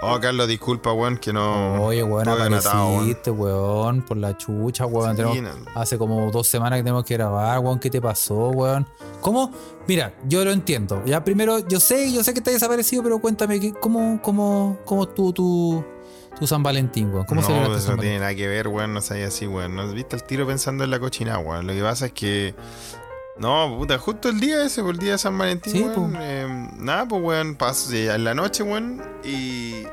Oh, Carlos, disculpa, weón, que no. Oye, weón, no apareciste, weón, por la chucha, weón. Sí, Tenemos- no. hace como dos semanas que tenemos que grabar, weón. ¿Qué te pasó, weón? ¿Cómo? Mira, yo lo entiendo. Ya primero, yo sé, yo sé que estás desaparecido, pero cuéntame, ¿qué- ¿cómo, cómo, cómo tu, tu, tu San Valentín, weón? ¿Cómo no, celebraste eso San no tiene Valentín? nada que ver, weón, no sabía así, weón. No viste el tiro pensando en la cochina, weón. Lo que pasa es que. No, puta, justo el día ese, por el día de San Valentín, Sí, weón. eh, nada, pues, weón, pasó eh, en la noche, weón. Y.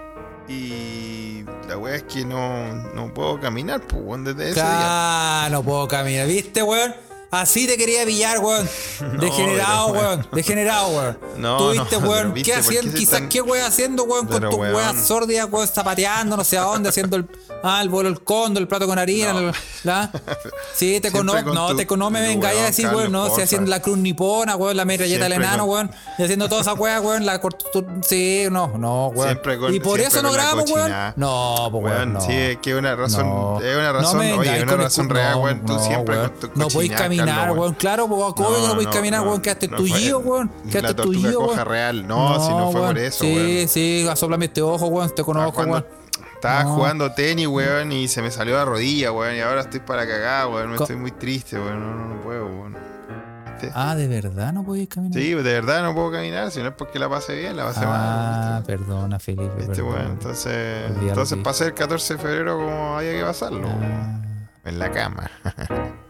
Y. La weá es que no, no puedo caminar, pues, weón, desde ese día. Ah, no puedo caminar, ¿viste, weón? Así te quería pillar, weón. Degenerado, pero, weón. Degenerado, weón. No, Tú no, weón. viste, ¿Qué se Quizás están- qué weón haciendo, weón, con tus weas sórdidas, weón, zapateando, no sé a dónde, haciendo el. Ah, el vuelo el cóndor, el plato con harina. No. la- la- Sí, te conozco. con No, tu- te conozco, me vengáis a decir, weón, no. Si haciendo la cruz nipona, weón, la metralleta del enano, con- weón. Y haciendo toda esa weá, weón, la Sí, no, no, weón. Siempre con- y por eso no grabamos, weón. No, pues, weón. No. sí, es que es una razón, No. es una No razón, oye, una razón real, no, weón, tú no, siempre weón. con tu No podéis cochinada, caminar, weón. Claro, pues, obvio no podéis caminar, weón. Quedaste no tullido, weón. Quedaste tullido, weón. real. No, si no fue por weón. eso, Sí, weón. sí, asoplame este ojo, weón. Te conozco, weón. estaba No. jugando tenis, weón, y se me salió la rodilla, weón, y ahora estoy para cagar, weón. Me Co- estoy muy triste, weón. No, no, no puedo, weón. ¿Viste? Ah, ¿de verdad no podéis caminar? Sí, de verdad no puedo caminar, si no es porque la pasé bien, la pasé Ah, mal. ¿viste? perdona, Felipe. ¿Viste, perdón. weón? Entonces, entonces pasé el 14 de febrero como había que pasarlo, weón. Ah. En la cama.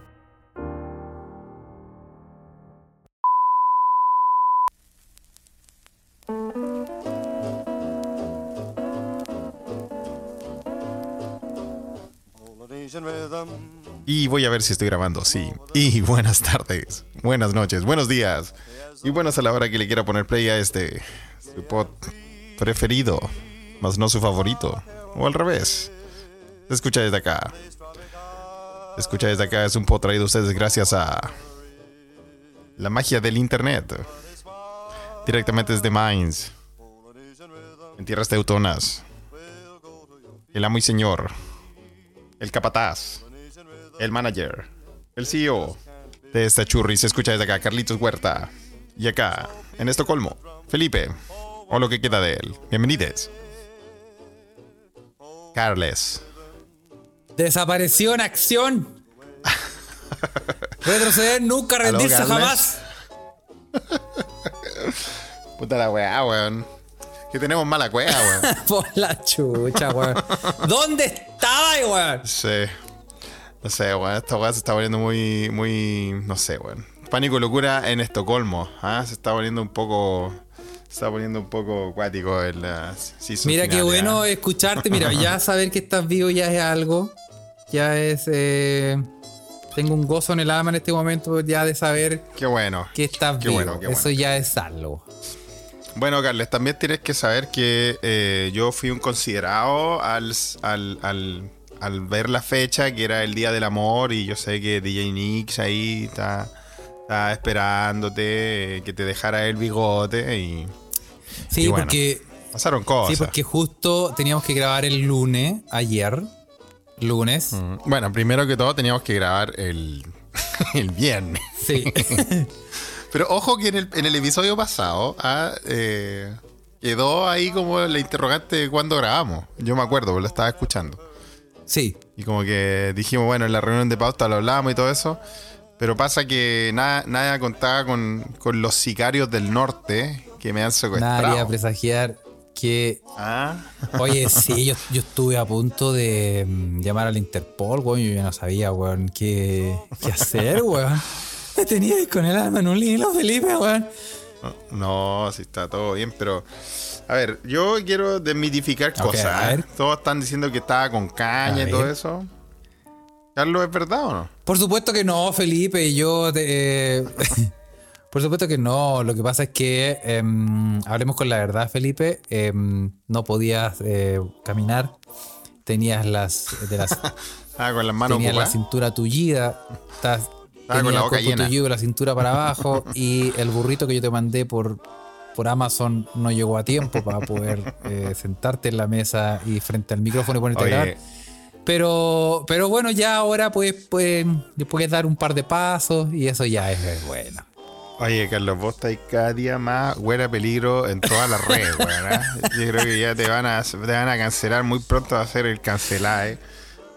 Y voy a ver si estoy grabando, sí. Y buenas tardes, buenas noches, buenos días. Y buenas a la hora que le quiera poner play a este su pod preferido, más no su favorito. O al revés. Se escucha desde acá. Escucha desde acá es un pod traído a ustedes gracias a la magia del internet. Directamente desde Mainz. En tierras teutonas. El amo y señor. El capataz. El manager. El CEO de esta churri se escucha desde acá, Carlitos Huerta. Y acá, en Estocolmo, Felipe. O lo que queda de él. Bienvenidos. Carles. Desapareció en acción. Retroceder nunca, ¿Aló, rendirse jamás. Puta la weá, weón. Que tenemos mala weá, weón. Por la chucha, weón. ¿Dónde estaba, weón? Sí. No sé, weón. Esta weá se está poniendo muy, muy. No sé, weón. Pánico y locura en Estocolmo. ¿ah? Se está poniendo un poco. Se está poniendo un poco acuático el. Mira, qué bueno ¿ah? escucharte. Mira, ya saber que estás vivo ya es algo. Ya es. eh, tengo un gozo en el alma en este momento ya de saber Qué bueno. que estás Qué vivo. bueno, qué Eso ya es algo. Bueno, Carles, también tienes que saber que eh, yo fui un considerado al, al, al, al ver la fecha, que era el Día del Amor, y yo sé que DJ Nix ahí está, está esperándote, eh, que te dejara el bigote, y Sí, Y bueno, porque. pasaron cosas. Sí, porque justo teníamos que grabar el lunes, ayer. Lunes. Mm, Bueno, primero que todo teníamos que grabar el, el viernes. Sí. Pero ojo que en el, en el episodio pasado ah, eh, quedó ahí como la interrogante de cuándo grabamos. Yo me acuerdo, lo estaba escuchando. Sí. Y como que dijimos, bueno, en la reunión de pauta lo hablábamos y todo eso. Pero pasa que nada, nada contaba con, con los sicarios del norte que me han Nada secuestrado. haría presagiar que. Ah, Oye, sí, yo, yo estuve a punto de mm, llamar al Interpol, weón. Yo ya no sabía, weón, qué, qué hacer, weón. Me tenía ahí con el alma en un hilo, Felipe, weón. No, sí está todo bien, pero... A ver, yo quiero desmitificar cosas. a ver. Todos están diciendo que estaba con caña A y todo ver. eso. Carlos, ¿es verdad o no? Por supuesto que no, Felipe. Yo. te- eh, por supuesto que no. Lo que pasa es que. em, hablemos con la verdad, Felipe. em, no podías eh, caminar. Tenías las. De las Ah, con las manos tenías la cintura tullida. Estás. Ah, con la boca llena. la cintura para abajo. y el burrito que yo te mandé por. Por Amazon no llegó a tiempo para poder eh, sentarte en la mesa y frente al micrófono y ponerte a grabar. Oye, Pero, pero bueno, ya ahora pues, pues, puedes dar un par de pasos y eso ya es, es bueno. Oye, Carlos, vos estáis cada día más huele peligro en todas las redes, weón. ¿eh? Yo creo que ya te van a, te van a cancelar muy pronto, va a ser el cancelaje.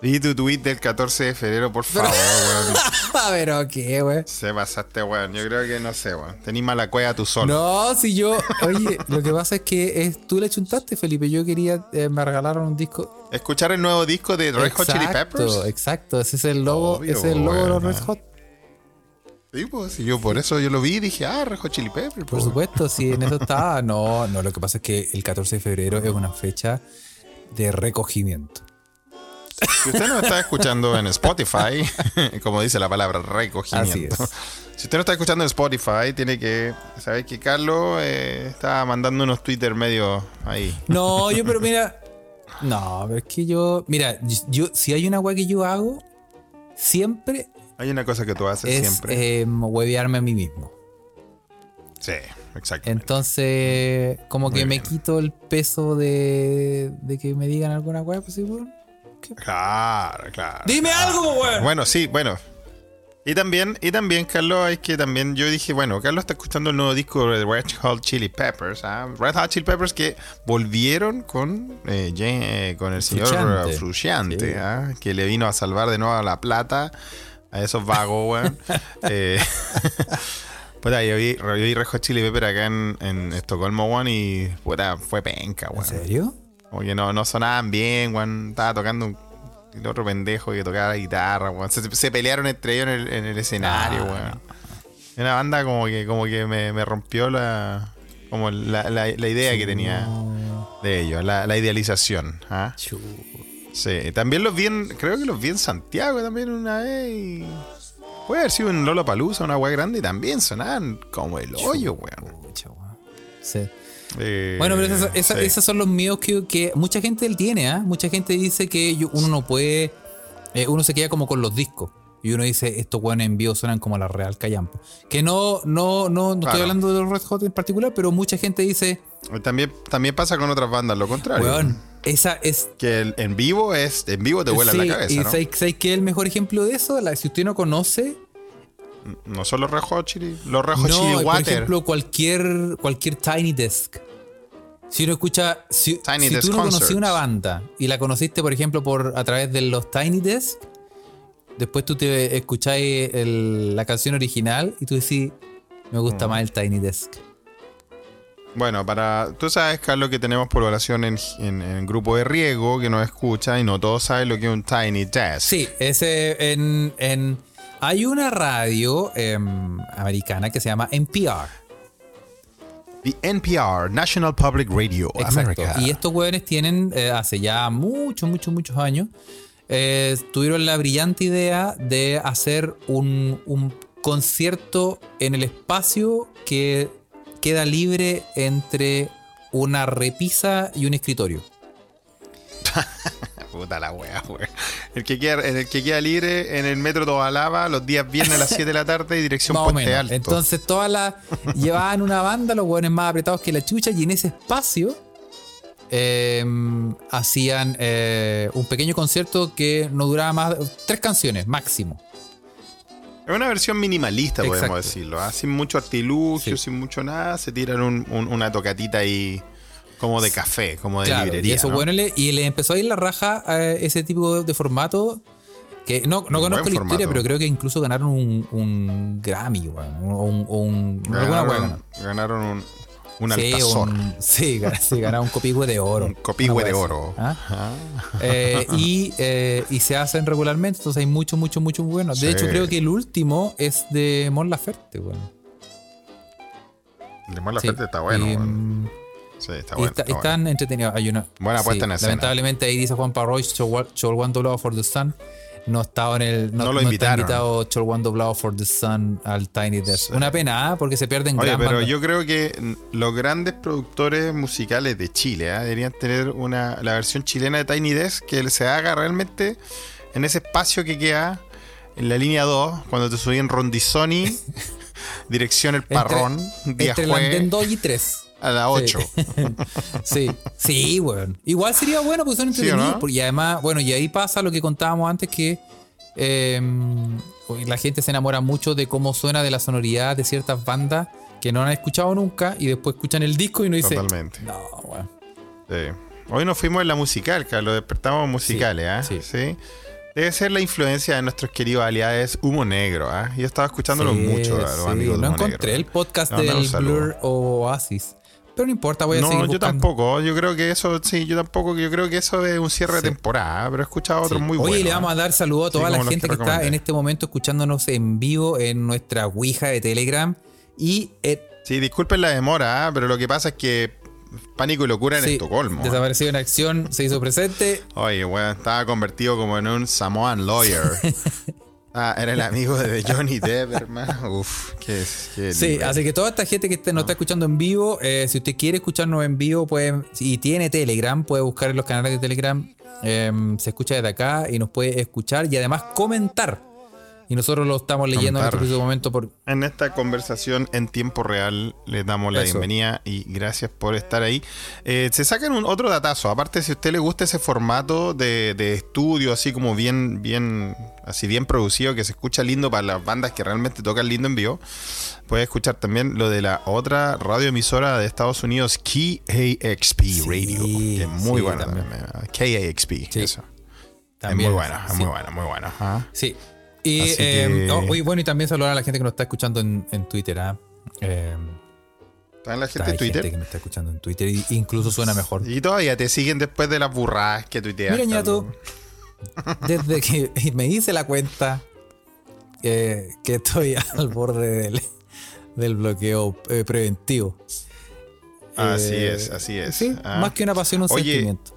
Vi tu tweet del 14 de febrero, por favor, weón. Pero qué, weón. Se pasaste, weón. Yo creo que no sé, weón. Tení mala cueva tú solo. No, si yo. Oye, lo que pasa es que es, tú le chuntaste, Felipe. Yo quería. eh, me regalaron un disco. Escuchar el nuevo disco de Red Hot Chili Peppers. Exacto, exacto. Ese es el logo. Obvio, ese es el logo de los. Red Hot. Sí, pues, sí, yo por eso yo lo vi y dije, ah, Red Hot Chili Peppers. Por pues. supuesto, si en eso estaba. No, no, lo que pasa es que el 14 de febrero es una fecha de recogimiento. Si usted no está escuchando en Spotify, como dice la palabra recogimiento. Así es. Si usted no está escuchando en Spotify, tiene que saber que Carlos eh, está mandando unos Twitter medio ahí. No, yo, pero mira. No, pero es que yo. Mira, yo, si hay una weá que yo hago, siempre Hay una cosa que tú haces es siempre. eh, huevearme a mí mismo. sí, exacto. Entonces, como que me quito el peso de, de que me digan alguna weá, pues sí, Claro, claro. Dime algo, weón. Bueno, sí, bueno. Y también, y también, Carlos, es que también yo dije, bueno, Carlos está escuchando el nuevo disco de Red Hot Chili Peppers, ¿ah? Red Hot Chili Peppers que volvieron con, eh, eh, con el señor Sí. ¿ah? que le vino a salvar de nuevo a la plata a esos vagos, weón. eh, puta, yo vi, yo vi Red Hot Chili Peppers acá en, en Estocolmo, weón, y puta, fue penca, ¿En weón. serio? Como que no, no sonaban bien, weón. Estaba tocando un, el otro pendejo que tocaba la guitarra, weón. Se, se pelearon entre ellos en el, en el escenario, Ah. weón. Una banda como que, como que me, me rompió la, como la, la- la idea que tenía de ellos, la, la idealización. ¿ah? Sí, también los vi en, creo que los vi en Santiago también una vez. y Puede haber sido en Lola Palusa, una weá grande, y también sonaban como el hoyo, weón. Sí. Eh, Bueno, pero sí. esos son los míos que, que mucha gente él tiene, ¿ah? Mucha gente dice que uno no puede. eh, uno se queda como con los discos. Y uno dice, estos weones en vivo suenan como la Real Callampo. Que no, no, no, no estoy hablando de los Red Hot en particular, pero mucha gente dice, También, también pasa con otras bandas, lo contrario. esa es. Que el- en vivo es, en vivo te vuela sí, la cabeza, y ¿no? ¿sabes, es el mejor ejemplo de eso? La- si usted no conoce, No son los Red Hot Chili, los Red Hot no, Chili por Water. ejemplo, cualquier, cualquier Tiny Desk. Si uno escucha, si, Tiny si Desk tú no conocías una banda y la conociste, por ejemplo, por a través de los Tiny Desk, después tú te escucháis el- la canción original y tú decís, me gusta Mm. más el Tiny Desk. Bueno, para. Tú sabes, Carlos, que tenemos población en, en, en grupo de riego que nos escucha y no todos saben lo que es un Tiny Desk. Sí, ese en, en hay una radio em, americana que se llama NPR. The NPR, National Public Radio Exacto. America. Y estos hueones tienen, eh, hace ya muchos, muchos, muchos años, eh, tuvieron la brillante idea de hacer un, un concierto en el espacio que queda libre entre una repisa y un escritorio. Puta la wea, wea. El que, queda, el que queda libre en el metro Tobalaba los días viernes a las 7 de la tarde, dirección Más Puente. Alto. Entonces todas las llevaban una banda, los hueones más apretados que la chucha, y en ese espacio eh, hacían eh, un pequeño concierto que no duraba más tres canciones máximo. Es una versión minimalista, podemos Exacto. decirlo. ¿ah? Sin mucho artilugio, Sí. sin mucho nada. Se tiran un- un- una tocatita ahí como de café, como de Claro, librería. y eso ¿no? bueno le, y le empezó a ir la raja a ese tipo de, formato que no, no conozco la historia, formato. pero creo que incluso ganaron un, un Grammy, weón, o un, un- Ganaron, ganaron un, un Sí, altazor. un- sí, sí, ganaron un copihue de oro. Un copihue Una de oro. ¿ah? Eh, y, eh, y se hacen regularmente, entonces hay muchos, muchos, muchos buenos. De Sí. hecho, creo que el último es de Mon Laferte, weón. De Mon Sí. Laferte está bueno. Y, weón. Sí, está bueno. está- está bueno. están entretenidos. Hay una. Buena puesta en escena. Lamentablemente ahí dice Juan Parroy, One Doblado for the Sun. No estaba en el. No, No lo no está invitado One Doblado for the Sun al Tiny Desk. Una pena, ¿ah? porque se pierden Oye, gran pero banda. yo creo que los grandes productores musicales de Chile ¿ah? deberían tener una la versión chilena de Tiny Desk que se haga realmente en ese espacio que queda en la línea 2, cuando te subí en Rondizoni, dirección El Parrón, día Entre el jueves andén 2 y 3. A las 8. Sí, sí, weón. Igual sería bueno porque son ¿Sí o entretenidos. no? Y además, bueno, y ahí pasa lo que contábamos antes que eh, la gente se enamora mucho de cómo suena de la sonoridad de ciertas bandas que no han escuchado nunca y después escuchan el disco y no dicen. Totalmente. No, weón. Sí. Hoy nos fuimos en la musical, Carlos. Despertamos musicales, ¿ah? sí. Sí. Debe ser la influencia de nuestros queridos aliados Humo Negro, ¿ah? Yo estaba escuchándolo Sí, mucho, a los sí. amigos de No Humo encontré Negro. el podcast del. Blur o Oasis. Pero no importa, voy a No, seguir yo tampoco. Yo creo que eso, sí, yo tampoco. Yo creo que eso es un cierre Sí. de temporada, pero he escuchado otros Sí. muy Oye, buenos. le vamos a dar saludo a toda Sí, la gente que está en este momento escuchándonos en vivo en nuestra Ouija de Telegram. Y eh, Sí, disculpen la demora, ¿ah? pero lo que pasa es que Pánico y Locura en sí, Estocolmo. ¿ah? desaparecido en acción, se hizo presente. Oye, weón, estaba convertido como en un Samoan lawyer. ah, era el amigo de Johnny Depp, hermano. Uf, qué, qué Sí, así que toda esta gente que Ah. nos está escuchando en vivo, eh, si usted quiere escucharnos en vivo, puede, y tiene Telegram, puede buscar en los canales de Telegram, eh, se escucha desde acá y nos puede escuchar y además comentar. Y nosotros lo estamos leyendo en este momento por, En esta conversación en tiempo real les damos la Eso. bienvenida y gracias por estar ahí. Eh, se sacan un otro datazo. Aparte, si a usted le gusta ese formato de, de estudio, así como bien, bien, así bien producido, que se escucha lindo para las bandas que realmente tocan lindo en vivo, puede escuchar también lo de la otra radioemisora de Estados Unidos, KAXP Sí, Radio. Que es muy sí, buena también. también. KAXP, Sí. eso. también. es muy buena, es Sí. muy buena, muy buena. Ah. Sí. Y, eh, que- oh, y bueno, y también saludar a la gente que nos está escuchando en, en Twitter. ¿ah? Eh, ¿Está en la gente de Twitter? gente que nos está escuchando en Twitter y incluso suena mejor. Y todavía te siguen después de las burradas que tuiteas. Mira, ñato, desde que me hice la cuenta eh, que estoy al borde del, del bloqueo eh, preventivo. Así Eh, es, así es. Sí, Ah. más que una pasión, un Oye, sentimiento.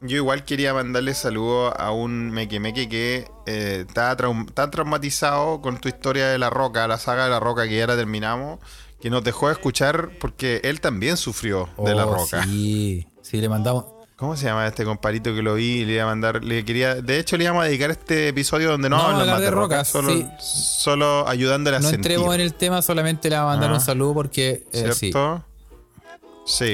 Yo igual quería mandarle saludo a un meque meque que eh, está, traum- está traumatizado con tu historia de La Roca, la saga de La Roca que ya la terminamos, que nos dejó de escuchar porque él también sufrió de La Oh, Roca. Sí, sí, le mandamos. ¿Cómo se llama este comparito que lo vi? Le iba a mandar, le quería, de hecho le íbamos a dedicar este episodio donde no, No, hablan más de Roca, Roca, solo, sí. solo ayudándole a No sentir. entremos en el tema, solamente le vamos a mandar Ah. un saludo porque eh. ¿Cierto? Sí.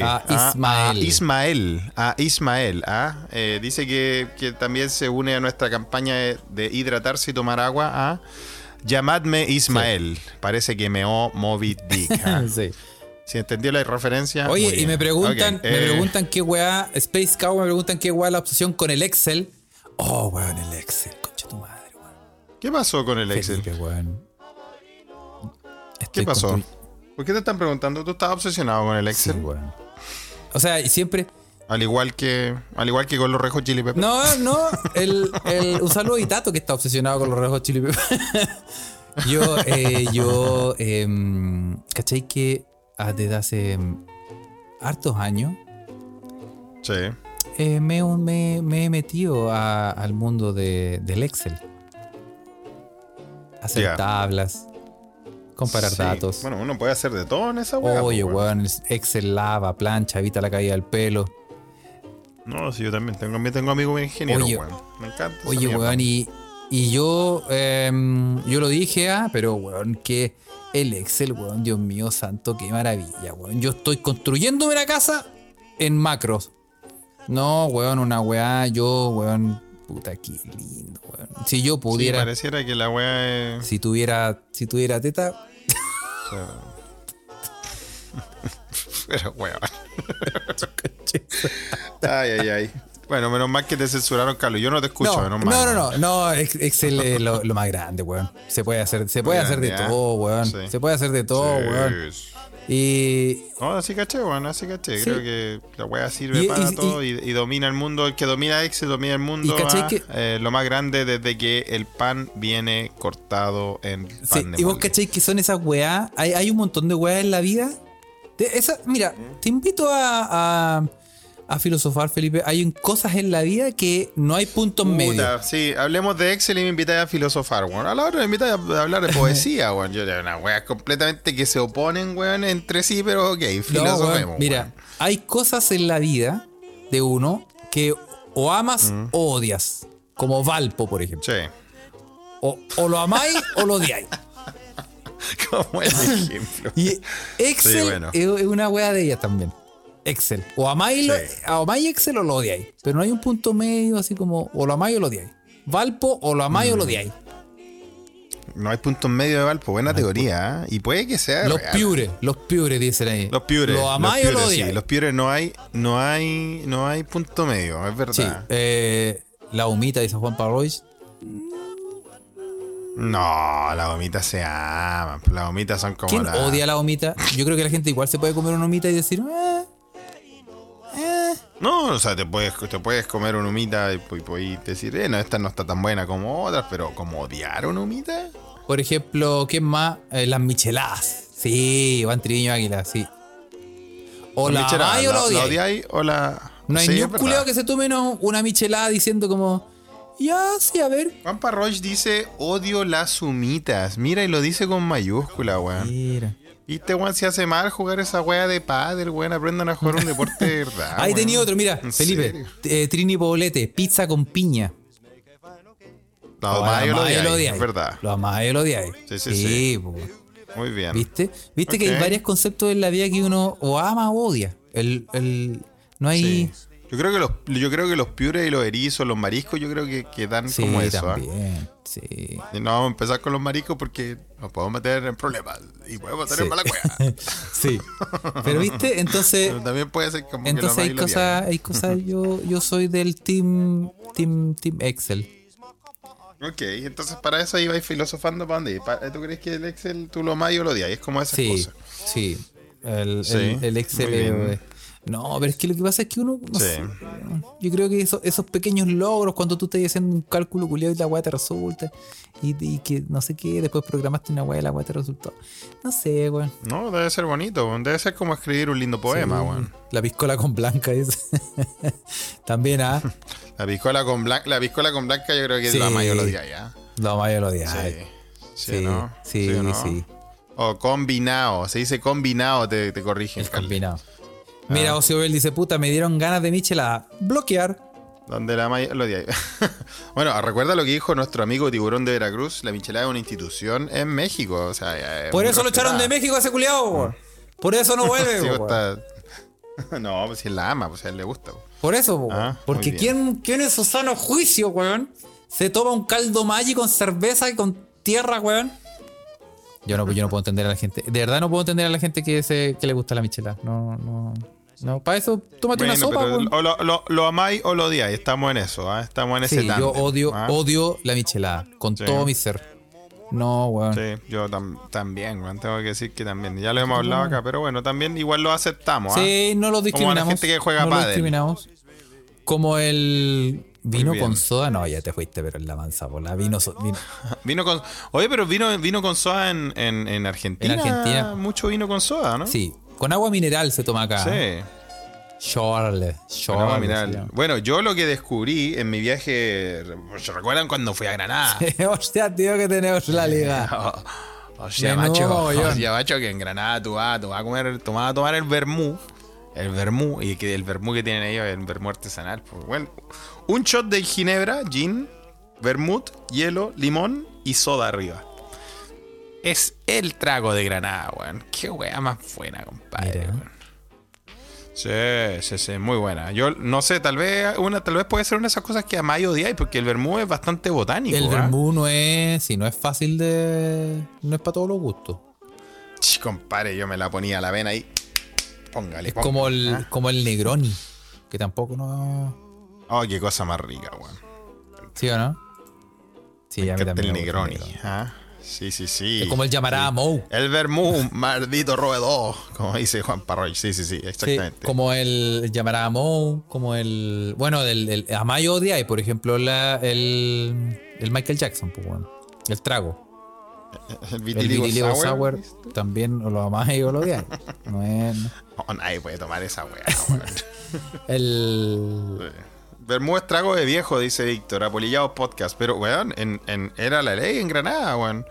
A Ah, Ismael. A Ismael. A Ismael. ah, eh, dice que, que también se une a nuestra campaña de, de hidratarse y tomar agua. ah. Llamadme Ismael. Parece que meó Moby Dick. ah. Sí. Si entendió la referencia. Oye, y me preguntan, Ok, me eh, preguntan qué weá, Space Cow me preguntan qué weá la obsesión con el Excel. Oh, weón, el Excel, concha tu madre, weón. ¿Qué pasó con el Excel? Felipe, weón. ¿Qué Estoy pasó? construy- ¿Por qué te están preguntando? ¿Tú estás obsesionado con el Sí, Excel? weón. O sea, y siempre. al igual que al igual que con los rejos chili peppers. No, no, el, el, un saludo a Itato que está obsesionado con los rojos chili Peppers. Yo, eh, yo, em, ¿cachai que ah, desde hace em, hartos años Sí. eh, me, me- me he metido a- al mundo de- del Excel. Hacer tablas, comparar Sí. datos. Bueno, uno puede hacer de todo en esa weá. Oye, po, weón, Excel lava, plancha, evita la caída del pelo. No, sí, yo también tengo, tengo amigos ingenieros, weón. Me encanta. Oye, weón, y, y yo, em, yo lo dije, ah, pero weón, que el Excel, weón, Dios mío santo, qué maravilla, weón. Yo estoy construyéndome la casa en macros. No, weón, una weá, yo, weón, puta, qué lindo, weón. Si yo Sí, pudiera, pareciera que la weá es. si tuviera, si tuviera teta, Pero weón. ay, ay, ay. Bueno, menos mal que te censuraron, Carlos. Yo no te escucho, no, menos no, mal. no, no, no, ex- Excel es lo, lo más grande, weón. Se puede hacer, se puede hacer de ¿ah? todo, weón. Sí. Se puede hacer de todo, Sí. weón. Y, No, así caché, weón, así caché. Sí. Creo que la weá sirve Y- para y- todo y, y domina el mundo. El que domina Excel domina el mundo. Ah, que- eh, lo más grande desde que el pan viene cortado en pan Sí, de y vos molde. cacháis que son esas weá. Hay, hay un montón de weá en la vida. De esa, mira, te invito a, a, a filosofar, Felipe. Hay cosas en la vida que no hay puntos medios. Puta, sí, hablemos de Excel y me invitáis a filosofar, weón. A la hora me invitáis a hablar de poesía, weón. Yo una weas completamente que se oponen, weón, entre sí, pero ok, No, filosofemos. weón, mira, weón. hay cosas en la vida de uno que o amas Mm. o odias. Como Valpo, por ejemplo. Sí, O, o lo amáis o lo odiáis. como el ejemplo. Y Excel Sí, bueno. es, es una wea de ellas también. Excel. O amáis, Sí. amáis Excel o lo odiáis. Pero no hay un punto medio así como o lo amáis o lo odiáis. Valpo o lo amáis Mm. o lo odiáis. No hay puntos medios de Valpo, buena teoría. ¿eh? Y puede que sea. Los piures, los piures dicen ahí. Los piures. ¿Lo amáis o los lo piures, sí, odiáis? Los piures no hay, no hay, no hay punto medio, es verdad. Sí. eh, la humita, dice Juan Parrois. No, las gomitas se aman. Las gomitas son como ¿Quién la- odia la humita? Yo creo que la gente igual se puede comer una humita y decir, eh. No, o sea, te puedes, te puedes comer una humita y, y decir, eh, no, esta no está tan buena como otras, pero como odiar una humita. Por ejemplo, ¿quién más? Eh, las micheladas. Sí, Iván Triviño Águila, sí. O la o la ¿la odiáis. odiáis o la.? No hay Sí, ni un culeo que se tome una, una michelada diciendo como, ya, sí, a ver. Juan Parroch dice, odio las humitas. Mira, y lo dice con mayúscula, weón. Mira. Viste, weón, si hace mal jugar esa wea de pádel, weón, aprendan a jugar un deporte de verdad. Ahí tenía otro, mira, ¿En Felipe. eh, Trini Poblete, pizza con piña. Lo lo amáis o odiáis, es verdad. Lo amáis lo odiáis. Sí, sí, sí. po. Muy bien. ¿Viste? ¿Viste que hay varios conceptos en la vida que uno o ama o odia? El, el, no hay... Sí. Yo creo que los, yo creo que los piures y los erizos, los mariscos, yo creo que, que dan Sí, como eso. ¿ah? también. Sí. Y no vamos a empezar con los mariscos porque nos podemos meter en problemas y podemos tener Sí. mala cueva. Sí. Pero viste, entonces, Pero también puede ser como entonces que hay cosas, hay cosas, yo, yo soy del team, team, team Excel. Ok, entonces para eso ibais filosofando para dónde. Pa- ¿Tú crees que el Excel tú lo amas y yo lo odias? Es como esas Sí, cosas. sí. El, Sí, el, el Excel eh, No, pero es que lo que pasa es que uno. no Sí. sé, yo creo que eso- esos pequeños logros, cuando tú estás haciendo un cálculo culiado y la weá te resulta, y, y que no sé qué, después programaste una weá y la weá te resultó. No sé, weón. No, debe ser bonito. weón. Debe ser como escribir un lindo poema, Sí. weón. La piscola con blanca es. También, ah. La piscola con blanca, la piscola con blanca yo creo que Sí. la mayor lo ¿ya? Más yo lo odiaba. Sí. Sí, ¿no? sí, o no? sí. O combinado, se dice combinado, te, te corrigen. El Carly. Combinado. Ah. Mira, Ocio Bell dice, puta, me dieron ganas de michelada. Bloquear. Donde la mayor lo bueno, recuerda lo que dijo nuestro amigo Tiburón de Veracruz, la michelada es una institución en México. O sea, es Por eso lo echaron de. México a ese culiao, weón. Por eso no vuelve, Sí, weón. está- no, pues si él la ama, pues a él le gusta. Por eso. Ah, Porque. ¿quién, ¿quién en su sano juicio, weón? Se toma un caldo Maggi con cerveza y con tierra, weón. Yo no, yo no puedo entender a la gente. De verdad no puedo entender a la gente que, se, que le gusta la michelada. No, no. No, para eso tómate una sopa, pero o lo, lo- lo amáis o lo odiáis, estamos en eso, ¿ah? estamos en ese Sí, yo odio, ¿ah? odio la michelada. Con Sí. todo mi ser. No, weón. Sí, yo tam- también, weón, tengo que decir que también. Ya lo hemos hablado acá, pero bueno, también igual lo aceptamos. ¿ah? Sí, no lo Como discriminamos. la gente que juega no lo pádel. discriminamos. Como el vino con soda. No, ya te fuiste, pero en la mansa, por la vino, so- vino- Vino con. Oye, pero vino, vino con soda en, en, en Argentina. En Argentina. Mucho vino con soda, ¿no? Sí, con agua mineral se toma acá. Sí. Con chorle. agua se mineral. Bueno, yo lo que descubrí en mi viaje. ¿Se recuerdan cuando fui a Granada? Hostia, tío, que tenemos la liga. O, o sea, macho, mogollón. o sea, macho, que en Granada tú vas, tú vas a comer, tú vas a tomar el vermú. El vermú, y que el vermú que tienen ellos es el vermú artesanal. Pues, bueno, un shot de ginebra, gin, vermut, hielo, limón y soda arriba. Es el trago de Granada, weón. Qué wea más buena, compadre. Weón. Sí, sí, sí, muy buena. Yo no sé, tal vez una, tal vez puede ser una de esas cosas que amáis y odiáis, porque el vermú es bastante botánico. El ¿ah? vermú no es, sí, no es fácil de, no es para todos los gustos. Ch, compadre, yo me la ponía a la vena ahí. Póngale. Es póngale, como el, ¿ah? como el Negroni, que tampoco no, Oh, qué cosa más rica, weón. ¿sí o no? Sí, Me a mí también el. Negroni. ¿ah? Sí, sí, sí. Es como el llamará Mou. El vermú, maldito roedor. Como dice Juan Parroy. Sí, sí, sí, Sí, exactamente. como el llamará Mou, como el. Bueno, del, el, Amayo odia y por ejemplo la, el, el Michael Jackson, pues bueno. El trago. el El vitiligo, vitiligo sour. sour, también lo amáis o lo odiáis. No es. Oh, nadie puede tomar esa weá. El. Vermú es trago de viejo, dice Víctor. Apolillados podcast. Pero, weón, en, en- era la ley en Granada, weón.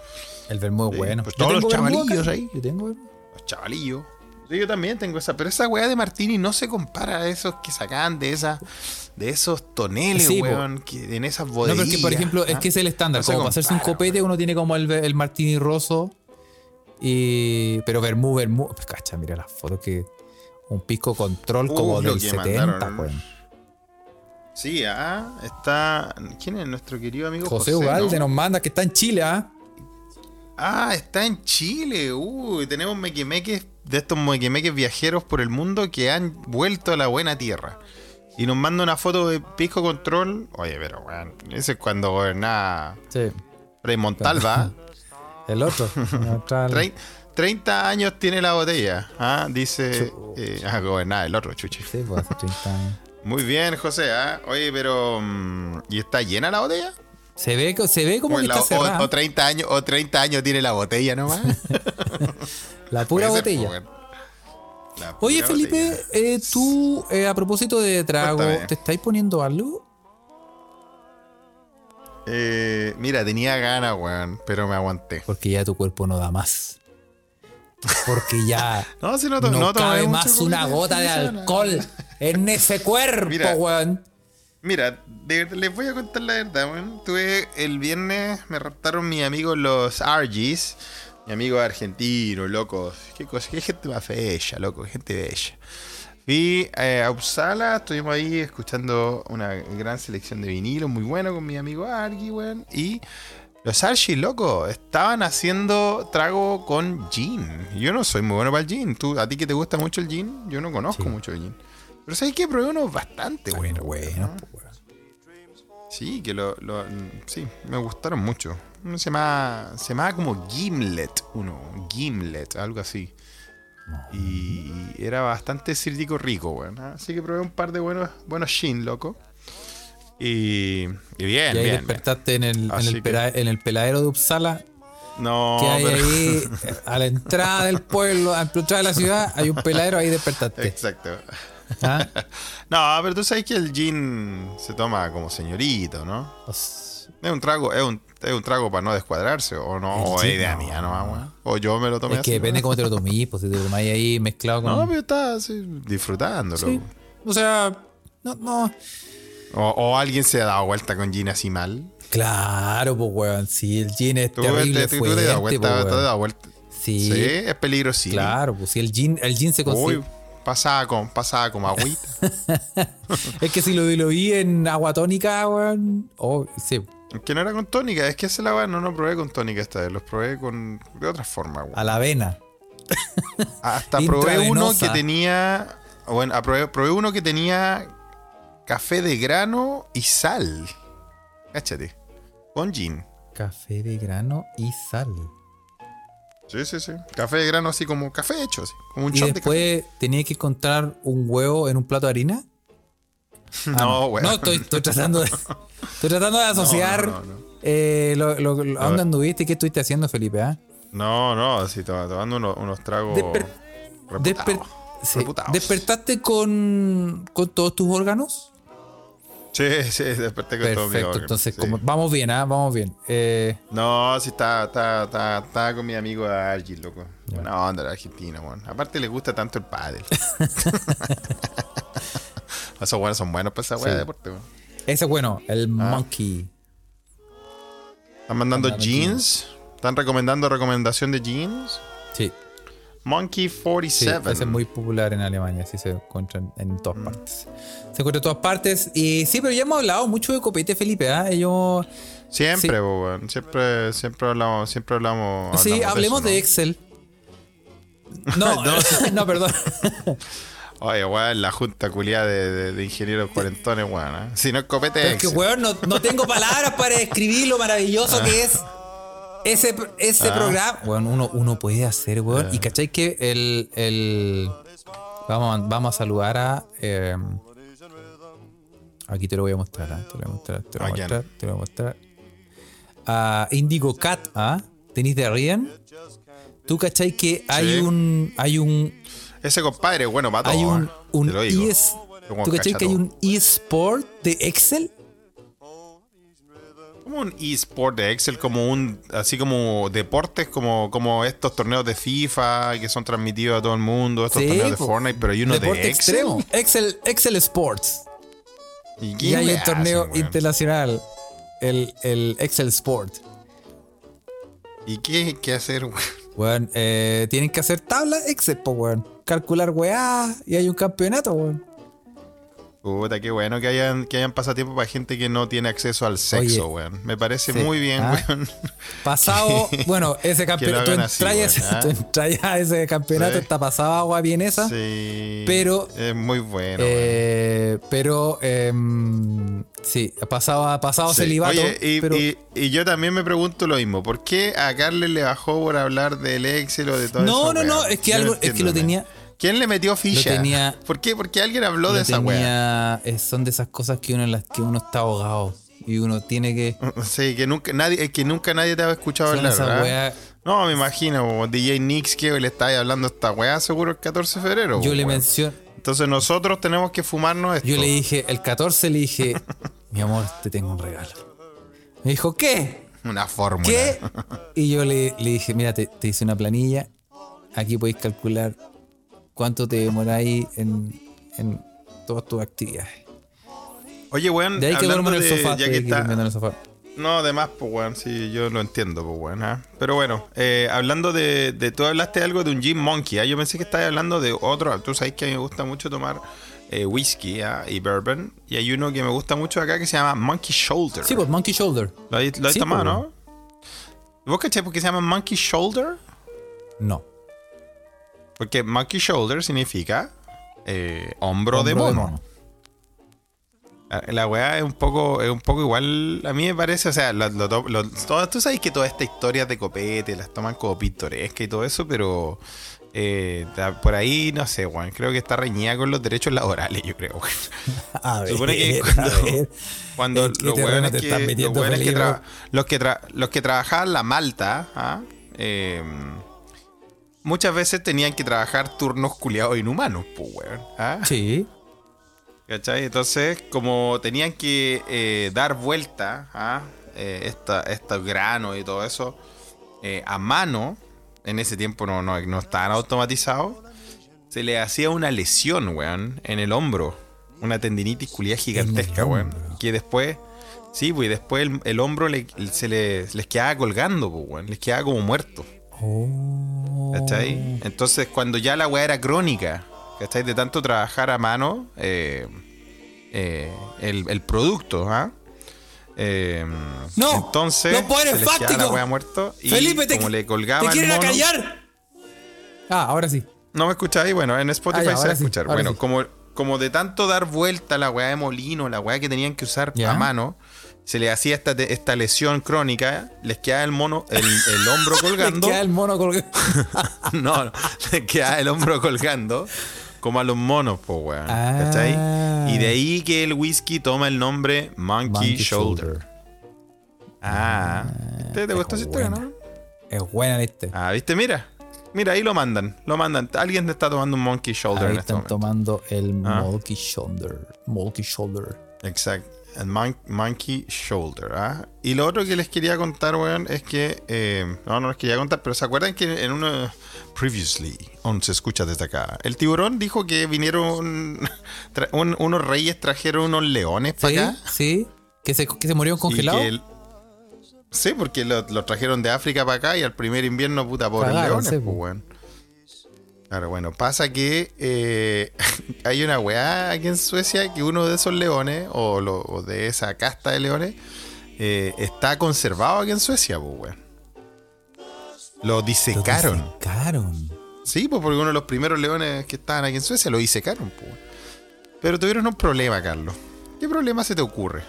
El vermú es Sí, bueno. pues todos los chavalillos ahí. Yo tengo. Los chavalillos. Yo también tengo esa. Pero esa weá de Martini no se compara a esos que sacaban de esa, de esos toneles, Sí, weón. Que, en esas No, bodegas. pero es que, por ejemplo, es que es el estándar. No como para hacerse un copete, uno tiene como el, el martini roso. Y. Pero vermú, vermú. Pues cacha, mira las fotos que. Un pisco control Uh, como del que 70, mandaron. weón. Sí, ah, está. ¿Quién es nuestro querido amigo José José? Ugalde no? nos manda que está en Chile, ¿ah? Ah, está en Chile. Uy, tenemos mequimeques de estos mequimeques viajeros por el mundo que han vuelto a la buena tierra. Y nos manda una foto de Pisco Control. Oye, pero weón, ese es cuando gobernaba Sí. Frei Montalva. El otro. Trein- 30 años tiene la botella. Ah, dice. Eh, ah, gobernaba el otro, chuche. Sí, pues hace 30 años. Muy bien, José. ¿ah? Oye, pero. mm, ¿Y está llena la botella? Se ve, se ve como O, que la- está o- cerrada. o 30 años, o 30 años tiene la botella nomás. la pura ser, botella. pues, Oye, Felipe, botella. eh, tú, eh, a propósito de trago, Cuéntame. ¿te estáis poniendo algo? Eh, mira, tenía ganas, weón, pero me aguanté. Porque ya tu cuerpo no da más. Porque ya No, si no, no, cabe más una gota de alcohol en ese cuerpo, Mira. weón. Mira, de- les voy a contar la verdad, weón. Tuve el viernes, me raptaron mis amigos los Argies. Mi amigo argentino, locos. Qué cosa, qué gente más bella, loco, gente bella. Fui eh, a Uppsala, estuvimos ahí escuchando una gran selección de vinilo, muy bueno con mi amigo Argi, weón. Y los Argies, loco, estaban haciendo trago con gin. Yo no soy muy bueno para el gin. ¿Tú, ¿A ti que te gusta mucho el gin? Yo no conozco Sí. mucho el gin. Pero sabes que probé uno bastante bueno. bueno, ¿no? pues. Sí, que lo, lo- sí, me gustaron mucho. Uno se llama, se llamaba como Gimlet, uno, Gimlet, algo así. Y era bastante cítrico rico, weón. Así que probé un par de buenos, buenos gin, loco. Y, y bien, Y ahí bien. despertaste en el, en, el que- pera- en el peladero de Uppsala, bien. No, que hay pero- ahí, a la entrada del pueblo, a la entrada de la ciudad, hay un peladero, ahí despertaste. Exacto. ¿Ah? No, pero tú sabes que el gin se toma como señorito, ¿no? Es un trago, es un, es un trago para no descuadrarse, o no, o es idea no. mía, no, weón. O yo me lo tomé Es que así, depende ¿no? cómo te lo tomís, pues si te lo tomáis ahí mezclado con. No, pero está así, disfrutándolo. Sí. O sea, no, no. O, o alguien se ha dado vuelta con gin así mal. Claro, pues, weón. Sí, el gin es ¿Tú, terrible te, tú te has dado fuerte, vuelta? pues, ¿Te weón. dado vuelta? Sí, Sí, es peligrosísimo. claro, pues si el gin, el gin se consigue. Uy, pasaba, con, pasaba como agüita. Es que si lo lo vi en agua tónica, weón. Oh, sí. que no era con tónica, es que ese la no lo probé con tónica esta vez, los probé con de otra forma. weón. A la avena. Hasta probé uno que tenía. Bueno, probé, probé uno que tenía café de grano y sal. Cáchate. Con gin. Café de grano y sal. Sí, sí, sí. Café de grano así como café hecho, así. Como un Y shot de café. después tenía que encontrar un huevo en un plato de harina. No, weón. No, estoy, estoy tratando de. Estoy tratando de asociar. no, no, no. eh, lo, lo- lo- ¿A dónde anduviste y qué estuviste haciendo, Felipe? ah? No, no, to- tomando unos, unos tragos. Desper- reputados. Desper- sí. Reputados. ¿Despertaste con, con todos tus órganos? Sí, sí, desperté con todo mi Perfecto, entonces sí. como, vamos bien, ¿ah? Vamos bien. Eh, No, sí, está, está, está, está con mi amigo Argy, loco. Buena onda la Argentina, weón. Aparte le gusta tanto el pádel. Esos buenos son buenos para esa weá Sí. de deporte, weón. ese es bueno, el Ah. monkey. Están mandando Mandando jeans. Están recomendando recomendación de jeans. Sí, Monkey sí, 47. ese es muy popular en Alemania, sí se encuentra en, todas partes. Se encuentra en todas partes. Y sí, pero ya hemos hablado mucho de copete, Felipe, ¿ah? Yo, Siempre, Sí. Siempre, siempre hablamos, siempre hablamos. sí, hablamos hablemos eso, de, ¿no? Excel. No, no, perdón. Oye, weón, la junta culiada de, de- de ingenieros cuarentones, weón. ¿eh? Si no es copete, Pero es que, weón, no, no tengo palabras para describir lo maravilloso que es ese, ese Ah. programa. Weón, uno, uno puede hacer, weón. Y cachai que el. el vamos, a- vamos a saludar a. eh, aquí te lo voy a mostrar, ¿ah? te lo voy a mostrar, te lo voy a ¿A quién? mostrar, te lo voy a mostrar. A Indigo Cat, ¿ah? ¿Tenéis de Rien? ¿Tú cachai que hay Sí. un. Hay un. Ese compadre, bueno, todo. Hay un. ¿eh? un Te lo digo. ES Como ¿Tú cachai cacha que hay un eSport de Excel? Como un eSport de Excel, como un. Así como deportes, como, como estos torneos de FIFA que son transmitidos a todo el mundo, estos Sí, torneos de. Fortnite, pero hay uno de Excel. extremo. Excel, Excel Sports. ¿Y, hay un torneo internacional. El, el Excel Sport. ¿Y qué hay que hacer, weón? Weón, eh, tienen que hacer tabla Excel, po, weón. Calcular weá y hay un campeonato, weón. Puta, qué bueno que hayan, que hayan pasatiempo para gente que no tiene acceso al sexo, Oye, weón. Me parece sí, muy bien, ¿ah? weón. Pasado, bueno, ese campeonato, tú así, weón, ese- ¿ah? tú a ese campeonato, Sí. está pasado agua bien esa. Sí. Pero- Es muy bueno. Eh, pero em, sí, pasado, pasado. Sí. celibato. Oye, y, pero y- y yo también me pregunto lo mismo. ¿Por qué a Carles le bajó por hablar del Excel o de todo eso? no, no, no, es que algo, es que lo tenía. ¿Quién le metió ficha? Lo tenía- ¿Por qué? Porque alguien habló de esa tenía eh, son de esas cosas que uno en las que uno está ahogado y uno tiene que Sí, que nunca nadie, que nunca nadie te ha escuchado hablar, weas. No, me imagino, como DJ Nix que le está hablando a esta weá seguro el 14 de febrero. Yo le weón. menciono, Entonces nosotros tenemos que fumarnos esto. yo le dije, el 14 le dije, mi amor, te tengo un regalo. Me dijo, ¿qué? Una fórmula. ¿Qué? Y yo le, le dije, mira, te, te hice una planilla. Aquí podéis calcular cuánto te demoráis en, en todas tus actividades. Oye, weón, De ahí que duermo en el sofá. ya que está, en el sofá. No, además, pues, weón, sí, yo lo entiendo, pues, weón. ¿ah? Pero bueno, eh, hablando de, de. Tú hablaste algo de un Gin Monkey, ¿ah? Yo pensé que estabas hablando de otro. Tú sabes que a mí me gusta mucho tomar eh, whisky ¿ah? y bourbon. Y hay uno que me gusta mucho acá que se llama Monkey Shoulder. Sí, pues Monkey Shoulder. ¿Lo habéis sí, tomado, pues, no? ¿Vos cachai por qué se llama Monkey Shoulder? No. Porque Monkey Shoulder significa eh, hombro, de mono. La- La weá es un poco, es un poco igual, a mí me parece, o sea, lo- lo to- lo- todo- tú sabes que toda esta historia de copete las toman como pintoresca y todo eso, pero eh, por ahí, no sé, weón, creo que está reñida con los derechos laborales, yo creo. A ver, supone que cuando- ver. Cuando ¿En qué los te que, los que, tra- los, que tra- los que trabajaban la malta, ¿ah? Eh, muchas veces tenían que trabajar turnos culiados inhumanos, pues, weón. ¿ah? Sí. ¿Cachai? Entonces, como tenían que eh, dar vuelta a estos granos y todo eso eh, a mano, en ese tiempo no, no, no estaban automatizados, se le hacía una lesión, weón, en el hombro. Una tendinitis culiada gigantesca, weón. Que después, sí, pues después el, el hombro le- se le- les quedaba colgando, pues, weón. Les quedaba como muerto. Oh. ¿Cachai? Entonces, cuando ya la weá era crónica, ¿cachai? De tanto trabajar a mano eh, eh, el, el producto, ¿ah? Eh, No, entonces no puedo, eres se les quedaba la fáctico. weá muerto y Felipe, te, como le te colgaban quieren acallar. Ah, ahora sí. ¿No me escucháis? Bueno, en Spotify Ah, ya, se va a escuchar. bueno, sí. como, como de tanto dar vuelta la weá de molino, la weá que tenían que usar Ya. a mano, se le hacía esta, esta lesión crónica, les quedaba el mono, el, el hombro colgando. queda el mono colgado. no, no, le queda el hombro colgando. Como a los monos, pues, weón. Ah. ¿Cachai? Y de ahí que el whisky toma el nombre Monkey, Monkey Shoulder. Shoulder. Ah. ¿Te, te gustó esa historia, no? Es buena, ¿viste? Ah, ¿viste? Mira. Mira, ahí lo mandan. Lo mandan. Alguien está tomando un Monkey Shoulder Ahí en este están tomando el Ah. Monkey Shoulder. Monkey Shoulder. Exacto. El mon- Monkey Shoulder. ¿ah? Y lo otro que les quería contar, weón, es que. eh, no, no les quería contar, pero ¿se acuerdan que en uno. Previously, on se escucha desde acá. El tiburón dijo que vinieron. un- unos reyes trajeron unos leones para ¿Sí? acá. ¿Sí? ¿Que se, que se murieron congelados? sí, porque lo, lo trajeron de África para acá y al primer invierno, puta, pobres leones, pues, weón. Claro, bueno, pasa que eh, hay una weá aquí en Suecia que uno de esos leones, o, lo- o de esa casta de leones, eh, está conservado aquí en Suecia, pues, weón. Lo Lo disecaron. disecaron. Sí, pues porque uno de los primeros leones que estaban aquí en Suecia lo disecaron, pues. Pero tuvieron un problema, Carlos. ¿Qué problema se te ocurre?